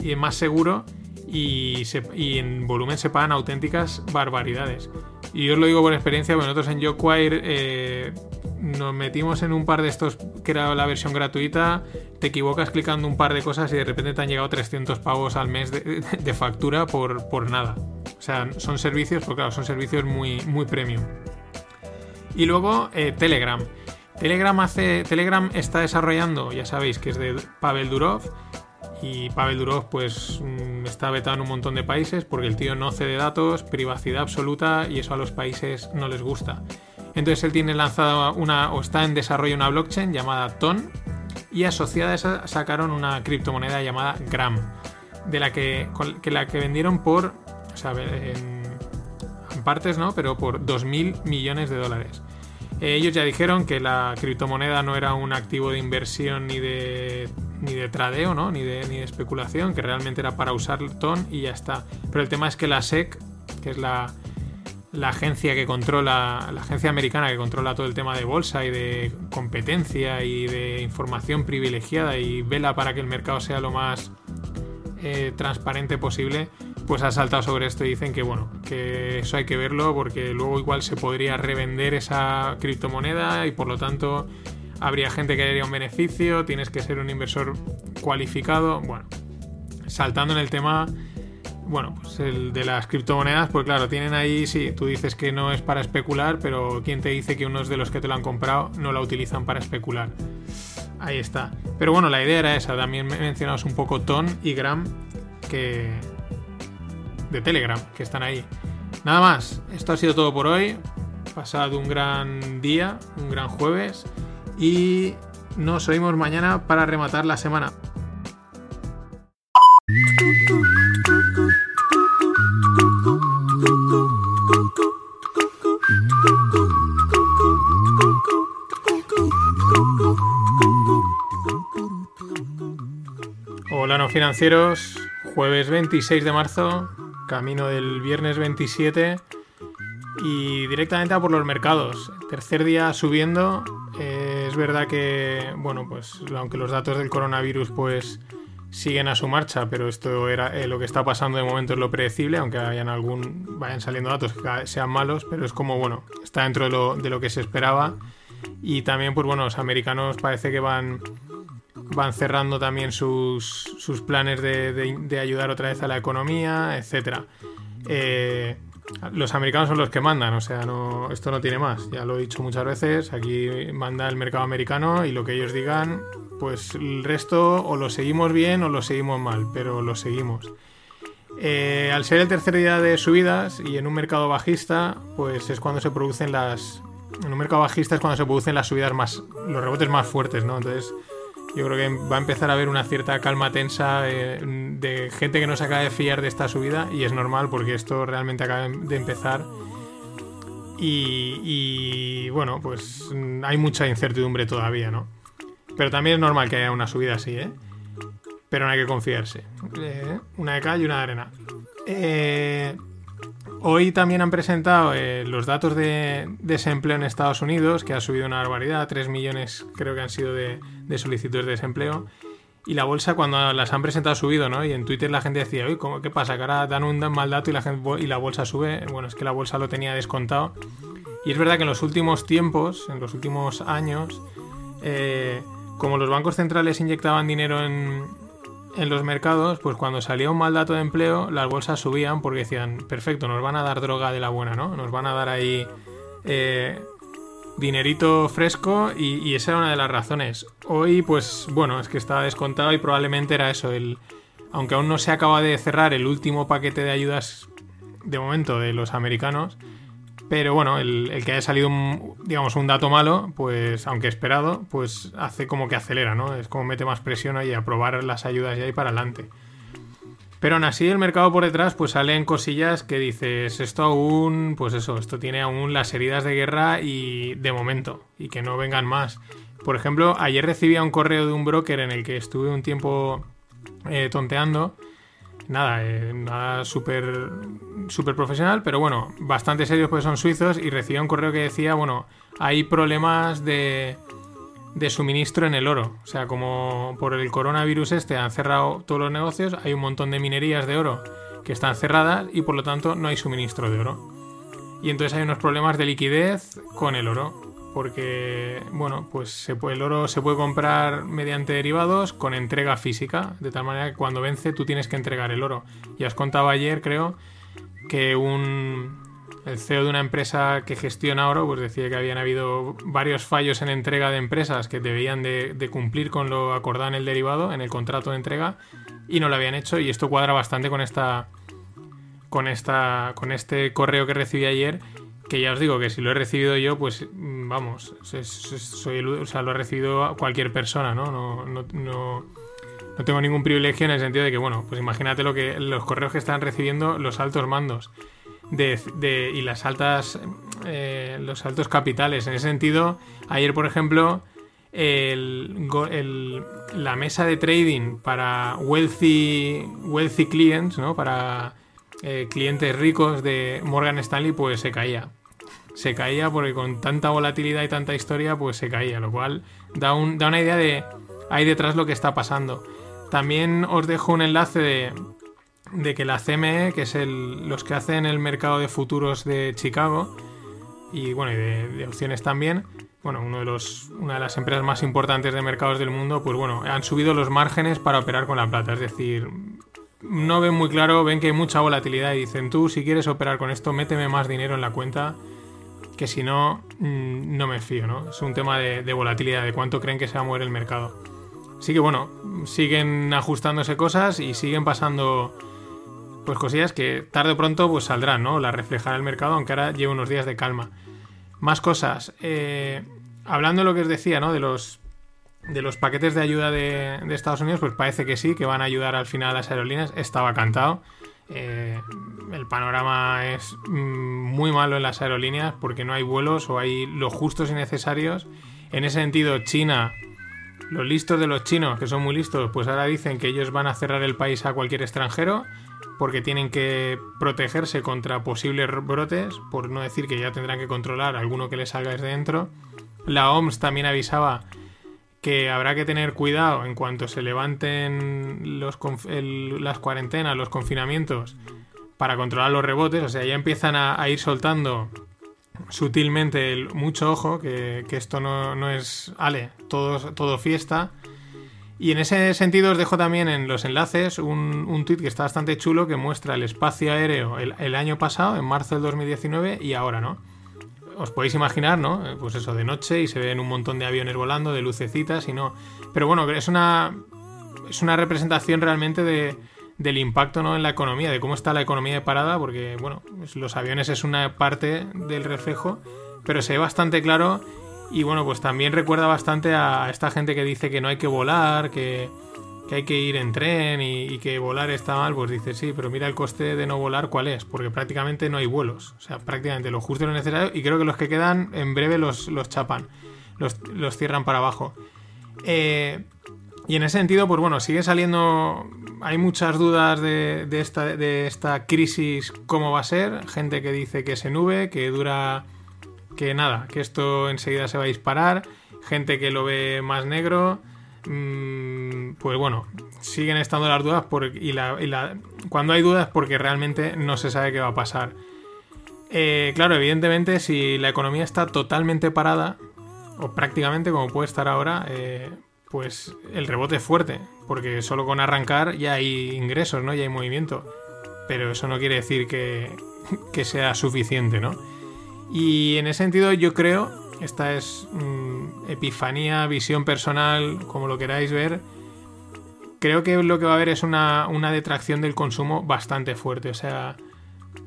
y más seguro y, en volumen se pagan auténticas barbaridades. Y yo os lo digo por experiencia, porque nosotros en YoQuire eh, nos metimos en un par de estos que era la versión gratuita, te equivocas clicando un par de cosas y de repente te han llegado 300 pavos al mes de, factura por, por, nada. O sea, son servicios, porque claro, son servicios muy, muy premium. Y luego eh, Telegram. Telegram, hace, Telegram está desarrollando, ya sabéis que es de Pavel Durov, y Pavel Durov pues mm, está vetado en un montón de países porque el tío no cede datos, privacidad absoluta y eso a los países no les gusta. Entonces él tiene lanzada una o está en desarrollo una blockchain llamada TON y asociada a esa sacaron una criptomoneda llamada Gram, de la que, la que vendieron por, o sea, en, en partes no, pero por 2.000 millones de dólares. Eh, ellos ya dijeron que la criptomoneda no era un activo de inversión ni de, ni de tradeo, ¿no? ni, de, ni de especulación, que realmente era para usar TON y ya está. Pero el tema es que la SEC, que es la, la agencia que controla, la agencia americana que controla todo el tema de bolsa y de competencia y de información privilegiada y vela para que el mercado sea lo más eh, transparente posible, pues ha saltado sobre esto y dicen que bueno, que eso hay que verlo porque luego igual se podría revender esa criptomoneda y por lo tanto habría gente que haría un beneficio, tienes que ser un inversor cualificado. Bueno, saltando en el tema, bueno, pues el de las criptomonedas, pues claro, tienen ahí, sí, tú dices que no es para especular, pero ¿quién te dice que unos de los que te lo han comprado no la utilizan para especular? Ahí está. Pero bueno, la idea era esa, también mencionamos un poco Ton y Gram, que, de Telegram que están ahí. Nada más, esto ha sido todo por hoy. Pasado un gran día, un gran jueves. Y Nos oímos mañana para rematar la semana. Hola no financieros, jueves 26 de marzo, camino del viernes 27 y directamente a por los mercados. Tercer día subiendo. Eh, es verdad que, bueno, pues aunque los datos del coronavirus pues siguen a su marcha, pero esto era eh, lo que está pasando de momento es lo predecible, aunque hayan algún vayan saliendo datos que sean malos, pero es como bueno, está dentro de lo, de lo que se esperaba. Y también, pues bueno, los americanos parece que van van cerrando también sus, sus planes de, de, ayudar otra vez a la economía, etcétera. Eh, los americanos son los que mandan, o sea, no, esto no tiene más. Ya lo he dicho muchas veces, aquí manda el mercado americano y lo que ellos digan, pues el resto o lo seguimos bien o lo seguimos mal, pero lo seguimos. Eh, al ser el tercer día de subidas y en un mercado bajista, pues es cuando se producen las... En un mercado bajista es cuando se producen las subidas más... los rebotes más fuertes, ¿no? Entonces yo creo que va a empezar a haber una cierta calma tensa de, gente que no se acaba de fiar de esta subida y es normal porque esto realmente acaba de empezar. Y, bueno, pues hay mucha incertidumbre todavía, ¿no? Pero también es normal que haya una subida así, ¿eh? Pero no hay que confiarse. Eh, una de cal y una de arena. Eh, Hoy también han presentado eh, los datos de desempleo en Estados Unidos, que ha subido una barbaridad, 3 millones creo que han sido de, solicitudes de desempleo. Y la bolsa cuando las han presentado ha subido, ¿no? Y en Twitter la gente decía, uy, ¿qué pasa? Que ahora dan un mal dato y la, gente, y la bolsa sube. Bueno, es que la bolsa lo tenía descontado. Y es verdad que en los últimos tiempos, en los últimos años, eh, como los bancos centrales inyectaban dinero en, en los mercados, pues cuando salía un mal dato de empleo, las bolsas subían porque decían, perfecto, nos van a dar droga de la buena, ¿no? Nos van a dar ahí eh, dinerito fresco y, esa era una de las razones. Hoy, pues bueno, es que estaba descontado y probablemente era eso, el, aunque aún no se acaba de cerrar el último paquete de ayudas de momento de los americanos, pero bueno, el, que haya salido un, digamos, un dato malo, pues aunque esperado, pues hace como que acelera, ¿no? Es como mete más presión ahí a aprobar las ayudas y ahí para adelante. Pero aún así el mercado por detrás pues salen cosillas que dices, esto aún, pues eso, esto tiene aún las heridas de guerra y de momento, y que no vengan más. Por ejemplo, ayer recibía un correo de un broker en el que estuve un tiempo eh, tonteando nada, eh, nada súper super profesional, pero bueno, bastante serios porque son suizos y recibí un correo que decía, bueno, hay problemas de, de suministro en el oro. O sea, como por el coronavirus este han cerrado todos los negocios, hay un montón de minerías de oro que están cerradas y por lo tanto no hay suministro de oro. Y entonces hay unos problemas de liquidez con el oro porque, bueno, pues el oro se puede comprar mediante derivados con entrega física, de tal manera que cuando vence tú tienes que entregar el oro. Y os contaba ayer, creo, que un el CEO de una empresa que gestiona oro, pues decía que habían habido varios fallos en entrega de empresas que debían de, de cumplir con lo acordado en el derivado, en el contrato de entrega, y no lo habían hecho. Y esto cuadra bastante con esta con esta con este correo que recibí ayer que ya os digo que si lo he recibido yo, pues mm, vamos, soy o sea, lo ha recibido cualquier persona, ¿no? No, no, no, no tengo ningún privilegio en el sentido de que, bueno, pues imagínate lo que los correos que están recibiendo los altos mandos de, de y las altas, eh, los altos capitales. En ese sentido, ayer, por ejemplo, el, el, la mesa de trading para wealthy, wealthy clients, ¿no? Para eh, clientes ricos de Morgan Stanley, pues se caía se caía porque con tanta volatilidad y tanta historia, pues se caía, lo cual da, un, da una idea de ahí detrás lo que está pasando. También os dejo un enlace de, de que la CME, que es el, los que hacen el mercado de futuros de Chicago, y bueno, y de, opciones también, bueno, uno de los, una de las empresas más importantes de mercados del mundo, pues bueno, han subido los márgenes para operar con la plata. Es decir, no ven muy claro, ven que hay mucha volatilidad y dicen, tú si quieres operar con esto, méteme más dinero en la cuenta que si no, mm, no me fío, ¿no? Es un tema de, volatilidad, de cuánto creen que se va a mover el mercado. Así que bueno, siguen ajustándose cosas y siguen pasando pues cosillas que tarde o pronto pues saldrán, ¿no? La reflejará el mercado, aunque ahora lleva unos días de calma. Más cosas. Eh, hablando de lo que os decía, ¿no? De los de los paquetes de ayuda de, Estados Unidos, pues parece que sí, que van a ayudar al final a las aerolíneas. Estaba cantado. Eh, el panorama es mm, muy malo en las aerolíneas porque no hay vuelos o hay los justos y necesarios. En ese sentido, China, los listos de los chinos, que son muy listos, pues ahora dicen que ellos van a cerrar el país a cualquier extranjero porque tienen que protegerse contra posibles brotes, por no decir que ya tendrán que controlar alguno que les salga desde dentro. La OMS también avisaba que habrá que tener cuidado en cuanto se levanten las cuarentenas, los confinamientos, para controlar los rebotes. O sea, ya empiezan a, ir soltando sutilmente el, mucho ojo, que, esto no, es, ale, todo, todo fiesta. Y en ese sentido os dejo también en los enlaces un, un tweet que está bastante chulo que muestra el espacio aéreo el, el año pasado, en marzo del 2019, y ahora, ¿no? Os podéis imaginar, ¿no? Eh, pues eso, de noche y se ven un montón de aviones volando, de lucecitas y no. Pero bueno, es una, es una representación realmente de, del impacto ¿no? en la economía, de cómo está la economía de parada, porque bueno, pues los aviones es una parte del reflejo, pero se ve bastante claro y bueno, pues también recuerda bastante a esta gente que dice que no hay que volar, que que hay que ir en tren y, que volar está mal, pues dices sí, pero mira el coste de no volar cuál es, porque prácticamente no hay vuelos, o sea, prácticamente lo justo y lo necesario, y creo que los que quedan en breve los, los chapan, los, los, cierran para abajo. Eh, y en ese sentido, pues bueno, sigue saliendo, hay muchas dudas de, de, esta, de esta crisis, cómo va a ser, gente que dice que se nube, que dura, que nada, que esto enseguida se va a disparar, gente que lo ve más negro. Mm, pues bueno, siguen estando las dudas cuando hay dudas porque realmente no se sabe qué va a pasar. Eh, claro, evidentemente si la economía está totalmente parada, o prácticamente como puede estar ahora, eh, pues el rebote es fuerte, porque solo con arrancar ya hay ingresos, ¿no? Ya hay movimiento. Pero eso no quiere decir que, que sea suficiente, ¿no? Y en ese sentido yo creo esta es mm, epifanía, visión personal, como lo queráis ver. Creo que lo que va a haber es una, detracción del consumo bastante fuerte. O sea,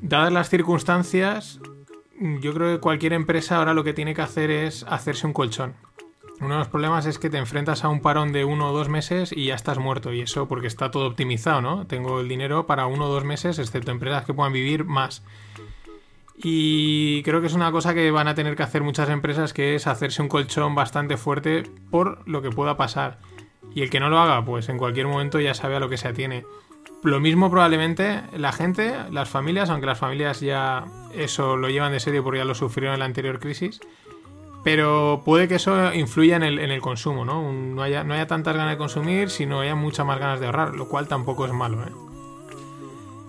dadas las circunstancias, yo creo que cualquier empresa ahora lo que tiene que hacer es hacerse un colchón. Uno de los problemas es que te enfrentas a un parón de uno o dos meses y ya estás muerto. Y eso porque está todo optimizado, ¿no? Tengo el dinero para uno o dos meses, excepto empresas que puedan vivir más. Y creo que es una cosa que van a tener que hacer muchas empresas, que es hacerse un colchón bastante fuerte por lo que pueda pasar. Y el que no lo haga, pues en cualquier momento ya sabe a lo que se atiene. Lo mismo probablemente la gente, las familias, aunque las familias ya eso lo llevan de serio porque ya lo sufrieron en la anterior crisis. Pero puede que eso influya en el, en el consumo, ¿no? No haya, no haya tantas ganas de consumir, sino haya muchas más ganas de ahorrar, lo cual tampoco es malo, ¿eh?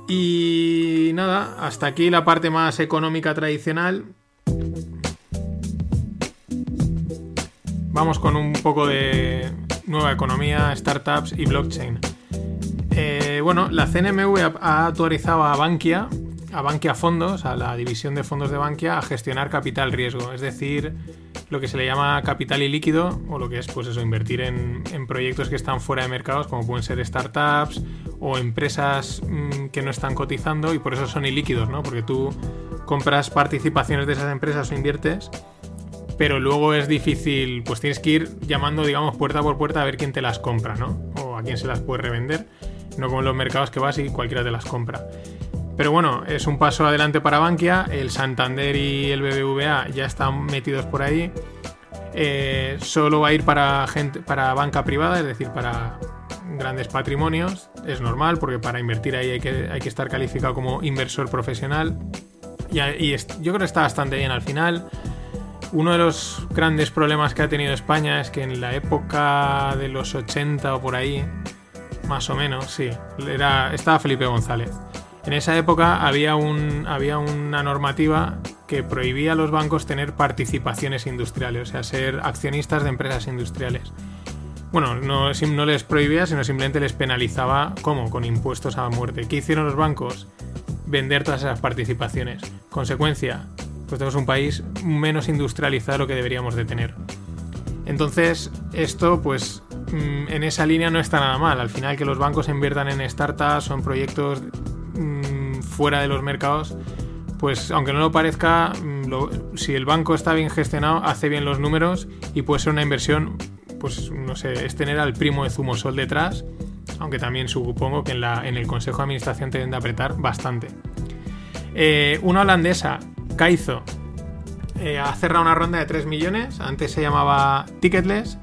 Y nada, hasta aquí la parte más económica tradicional. Vamos con un poco de nueva economía, startups y blockchain. Eh, bueno, la CNMV ha autorizado a Bankia, a Bankia Fondos, a la división de fondos de Bankia, a gestionar capital riesgo, es decir, lo que se le llama capital ilíquido, o lo que es, pues eso, invertir en, proyectos que están fuera de mercados, como pueden ser startups o empresas mm, que no están cotizando y por eso son ilíquidos, ¿no? Porque tú compras participaciones de esas empresas o inviertes, pero luego es difícil, pues tienes que ir llamando, digamos, puerta por puerta a ver quién te las compra, ¿no? O a quién se las puede revender, no como en los mercados que vas y cualquiera te las compra. Pero bueno, es un paso adelante para Bankia. El Santander y el BBVA ya están metidos por ahí. Eh, solo va a ir para gente, para banca privada, es decir, para grandes patrimonios. Es normal, porque para invertir ahí hay que, hay que estar calificado como inversor profesional. Y, yo creo que está bastante bien al final. Uno de los grandes problemas que ha tenido España es que en la época de los 80 o por ahí, más o menos, sí, era, estaba Felipe González. En esa época había, un, había una normativa que prohibía a los bancos tener participaciones industriales, o sea, ser accionistas de empresas industriales. Bueno, no, les prohibía, sino simplemente les penalizaba, ¿cómo? Con impuestos a muerte. ¿Qué hicieron los bancos? Vender todas esas participaciones. Consecuencia, pues tenemos un país menos industrializado de lo que deberíamos de tener. Entonces, esto, pues, mm, en esa línea no está nada mal. Al final que los bancos inviertan en startups o en proyectos Mm, fuera de los mercados, pues aunque no lo parezca, mm, si el banco está bien gestionado, hace bien los números y puede ser una inversión pues no sé, es tener al primo de Zumosol detrás, aunque también supongo que en, la, en el Consejo de Administración te deben de apretar bastante. Eh, una holandesa, Kaizo, eh, ha cerrado una ronda de 3 millones, antes se llamaba Ticketless.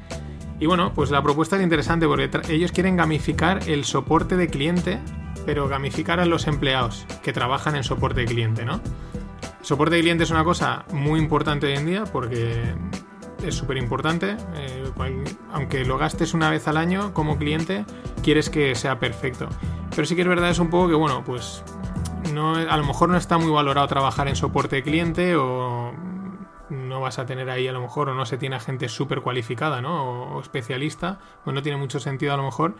Y bueno, pues la propuesta es interesante porque ellos quieren gamificar el soporte de cliente, pero gamificar a los empleados que trabajan en soporte de cliente, ¿no? Soporte de cliente es una cosa muy importante hoy en día porque es súper importante. Eh, aunque lo gastes una vez al año como cliente, quieres que sea perfecto. Pero sí que es verdad, es un poco que, bueno, pues a lo mejor no está muy valorado trabajar en soporte de cliente o no vas a tener ahí a lo mejor o no se tiene gente súper cualificada, ¿no? O, especialista, pues no tiene mucho sentido a lo mejor.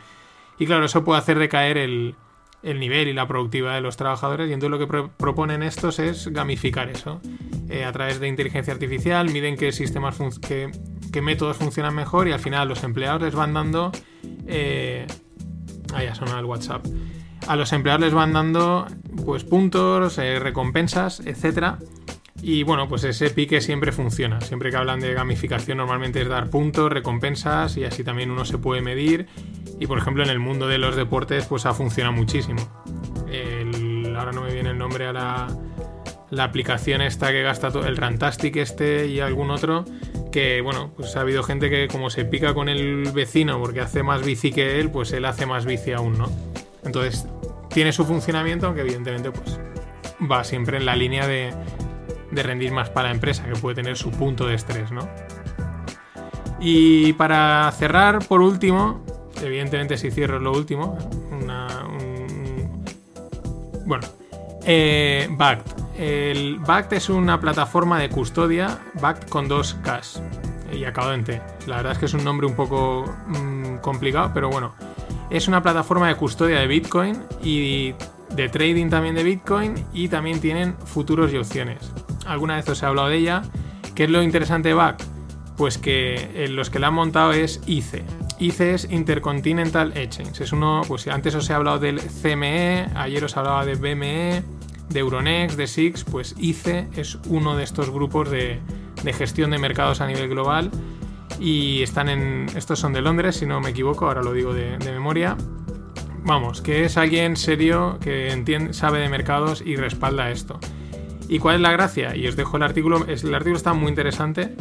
Y claro, eso puede hacer recaer el, el nivel y la productividad de los trabajadores y entonces lo que proponen estos es gamificar eso. Eh, a través de inteligencia artificial miden qué sistemas, qué, qué, métodos funcionan mejor y al final los empleados les van dando... Eh, ah, ya el WhatsApp. A los empleados les van dando pues puntos, eh, recompensas, etcétera y bueno, pues ese pique siempre funciona. Siempre que hablan de gamificación normalmente es dar puntos, recompensas y así también uno se puede medir. Y por ejemplo en el mundo de los deportes pues ha funcionado muchísimo. ahora no me viene el nombre a la, la aplicación esta que gasta todo, el Rantastic este y algún otro, que bueno, pues ha habido gente que como se pica con el vecino porque hace más bici que él, pues él hace más bici aún, ¿no? Entonces tiene su funcionamiento, aunque evidentemente pues va siempre en la línea de, de rendir más para la empresa, que puede tener su punto de estrés, ¿no? Y para cerrar, por último, evidentemente si cierro lo último, bueno, eh, Bact es una plataforma de custodia, Bact con dos Ks y acabado en T. La verdad es que es un nombre un poco mm, complicado, pero bueno. Es una plataforma de custodia de Bitcoin y de trading también de Bitcoin y también tienen futuros y opciones alguna vez os he hablado de ella. ¿Qué es lo interesante de BAC? Pues que eh, los que la han montado es ICE. ICE es Intercontinental Exchange. Es uno, pues antes os he hablado del CME, ayer os hablaba de BME, de Euronext, de SIX, pues ICE es uno de estos grupos de, gestión de mercados a nivel global. Y están en. Estos son de Londres, si no me equivoco, ahora lo digo de, memoria. Vamos, que es alguien serio que entiende, sabe de mercados y respalda esto. ¿Y cuál es la gracia? Y os dejo el artículo, el artículo está muy interesante.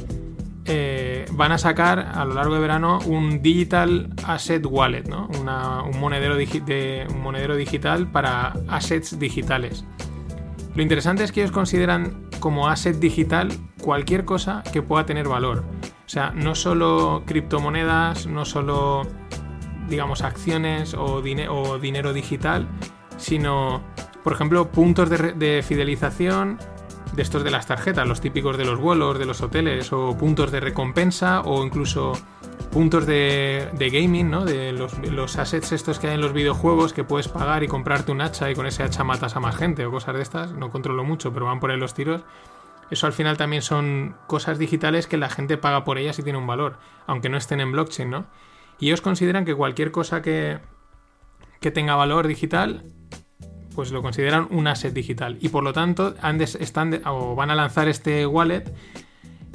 Eh, van a sacar a lo largo de verano un Digital Asset Wallet, ¿no? un, monedero digital para assets digitales. Lo interesante es que ellos consideran como asset digital cualquier cosa que pueda tener valor. O sea, no solo criptomonedas, no solo, digamos, acciones o dinero digital, sino por ejemplo, puntos de, fidelización de estos de las tarjetas, los típicos de los vuelos, de los hoteles, o puntos de recompensa, o incluso puntos de, gaming, ¿no? De los, assets estos que hay en los videojuegos que puedes pagar y comprarte un hacha y con ese hacha matas a más gente o cosas de estas. No controlo mucho, pero van por ahí los tiros. Eso al final también son cosas digitales que la gente paga por ellas y tiene un valor, aunque no estén en blockchain, ¿no? Y ellos consideran que cualquier cosa que, que tenga valor digital pues lo consideran un asset digital. Y por lo tanto están o van a lanzar este wallet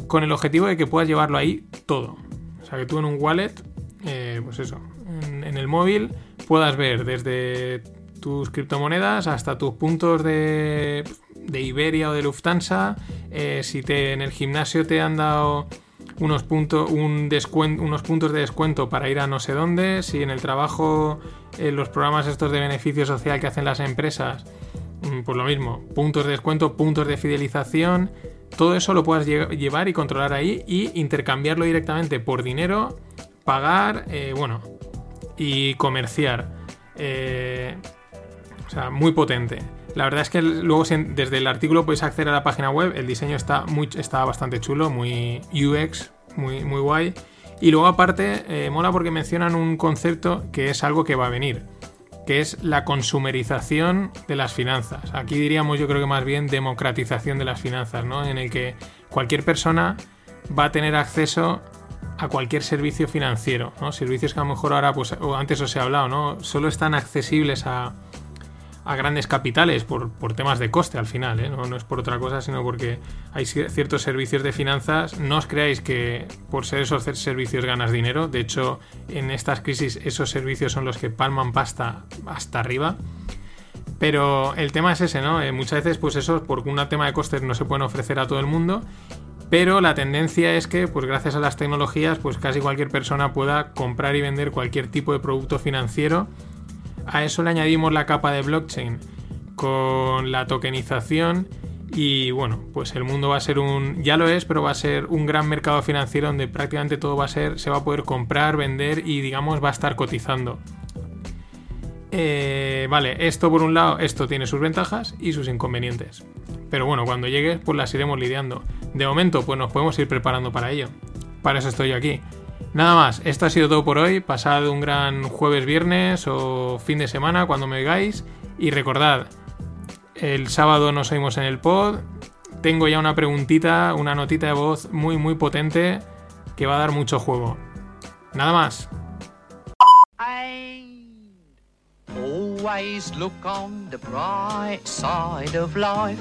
con el objetivo de que puedas llevarlo ahí todo. O sea, que tú en un wallet, eh, pues eso, en, el móvil puedas ver desde tus criptomonedas hasta tus puntos de, de Iberia o de Lufthansa, eh, si te en el gimnasio te han dado unos, un unos puntos de descuento para ir a no sé dónde, si en el trabajo, en los programas estos de beneficio social que hacen las empresas, mm, pues lo mismo, puntos de descuento, puntos de fidelización, todo eso lo puedas llevar y controlar ahí y intercambiarlo directamente por dinero, pagar, eh, bueno, y comerciar. Eh, o sea, muy potente. La verdad es que luego desde el artículo podéis acceder a la página web. El diseño está, muy, está bastante chulo, muy UX, muy, muy guay. Y luego aparte eh, mola porque mencionan un concepto que es algo que va a venir, que es la consumerización de las finanzas. Aquí diríamos yo creo que más bien democratización de las finanzas, ¿no? En el que cualquier persona va a tener acceso a cualquier servicio financiero, ¿no? Servicios que a lo mejor ahora, pues, o antes os he hablado, ¿no? Solo están accesibles a, a grandes capitales por, temas de coste al final, ¿eh? no, no, es por otra cosa, sino porque hay ciertos servicios de finanzas. No os creáis que por ser esos servicios ganas dinero. De hecho, en estas crisis esos servicios son los que palman pasta hasta arriba. Pero el tema es ese, ¿no? Eh, muchas veces, pues eso, por un tema de costes no se pueden ofrecer a todo el mundo. Pero la tendencia es que, pues gracias a las tecnologías, pues casi cualquier persona pueda comprar y vender cualquier tipo de producto financiero a eso le añadimos la capa de blockchain con la tokenización y bueno, pues el mundo va a ser un, ya lo es, pero va a ser un gran mercado financiero donde prácticamente todo va a ser, se va a poder comprar, vender y digamos va a estar cotizando. Eh, vale, esto por un lado, esto tiene sus ventajas y sus inconvenientes. Pero bueno, cuando llegue, pues las iremos lidiando. De momento, pues nos podemos ir preparando para ello. Para eso estoy aquí. Nada más, esto ha sido todo por hoy. Pasad un gran jueves, viernes o fin de semana cuando me veáis. Y recordad, el sábado nos oímos en el pod. Tengo ya una preguntita, una notita de voz muy muy potente que va a dar mucho juego. Nada más. look on the bright side of life.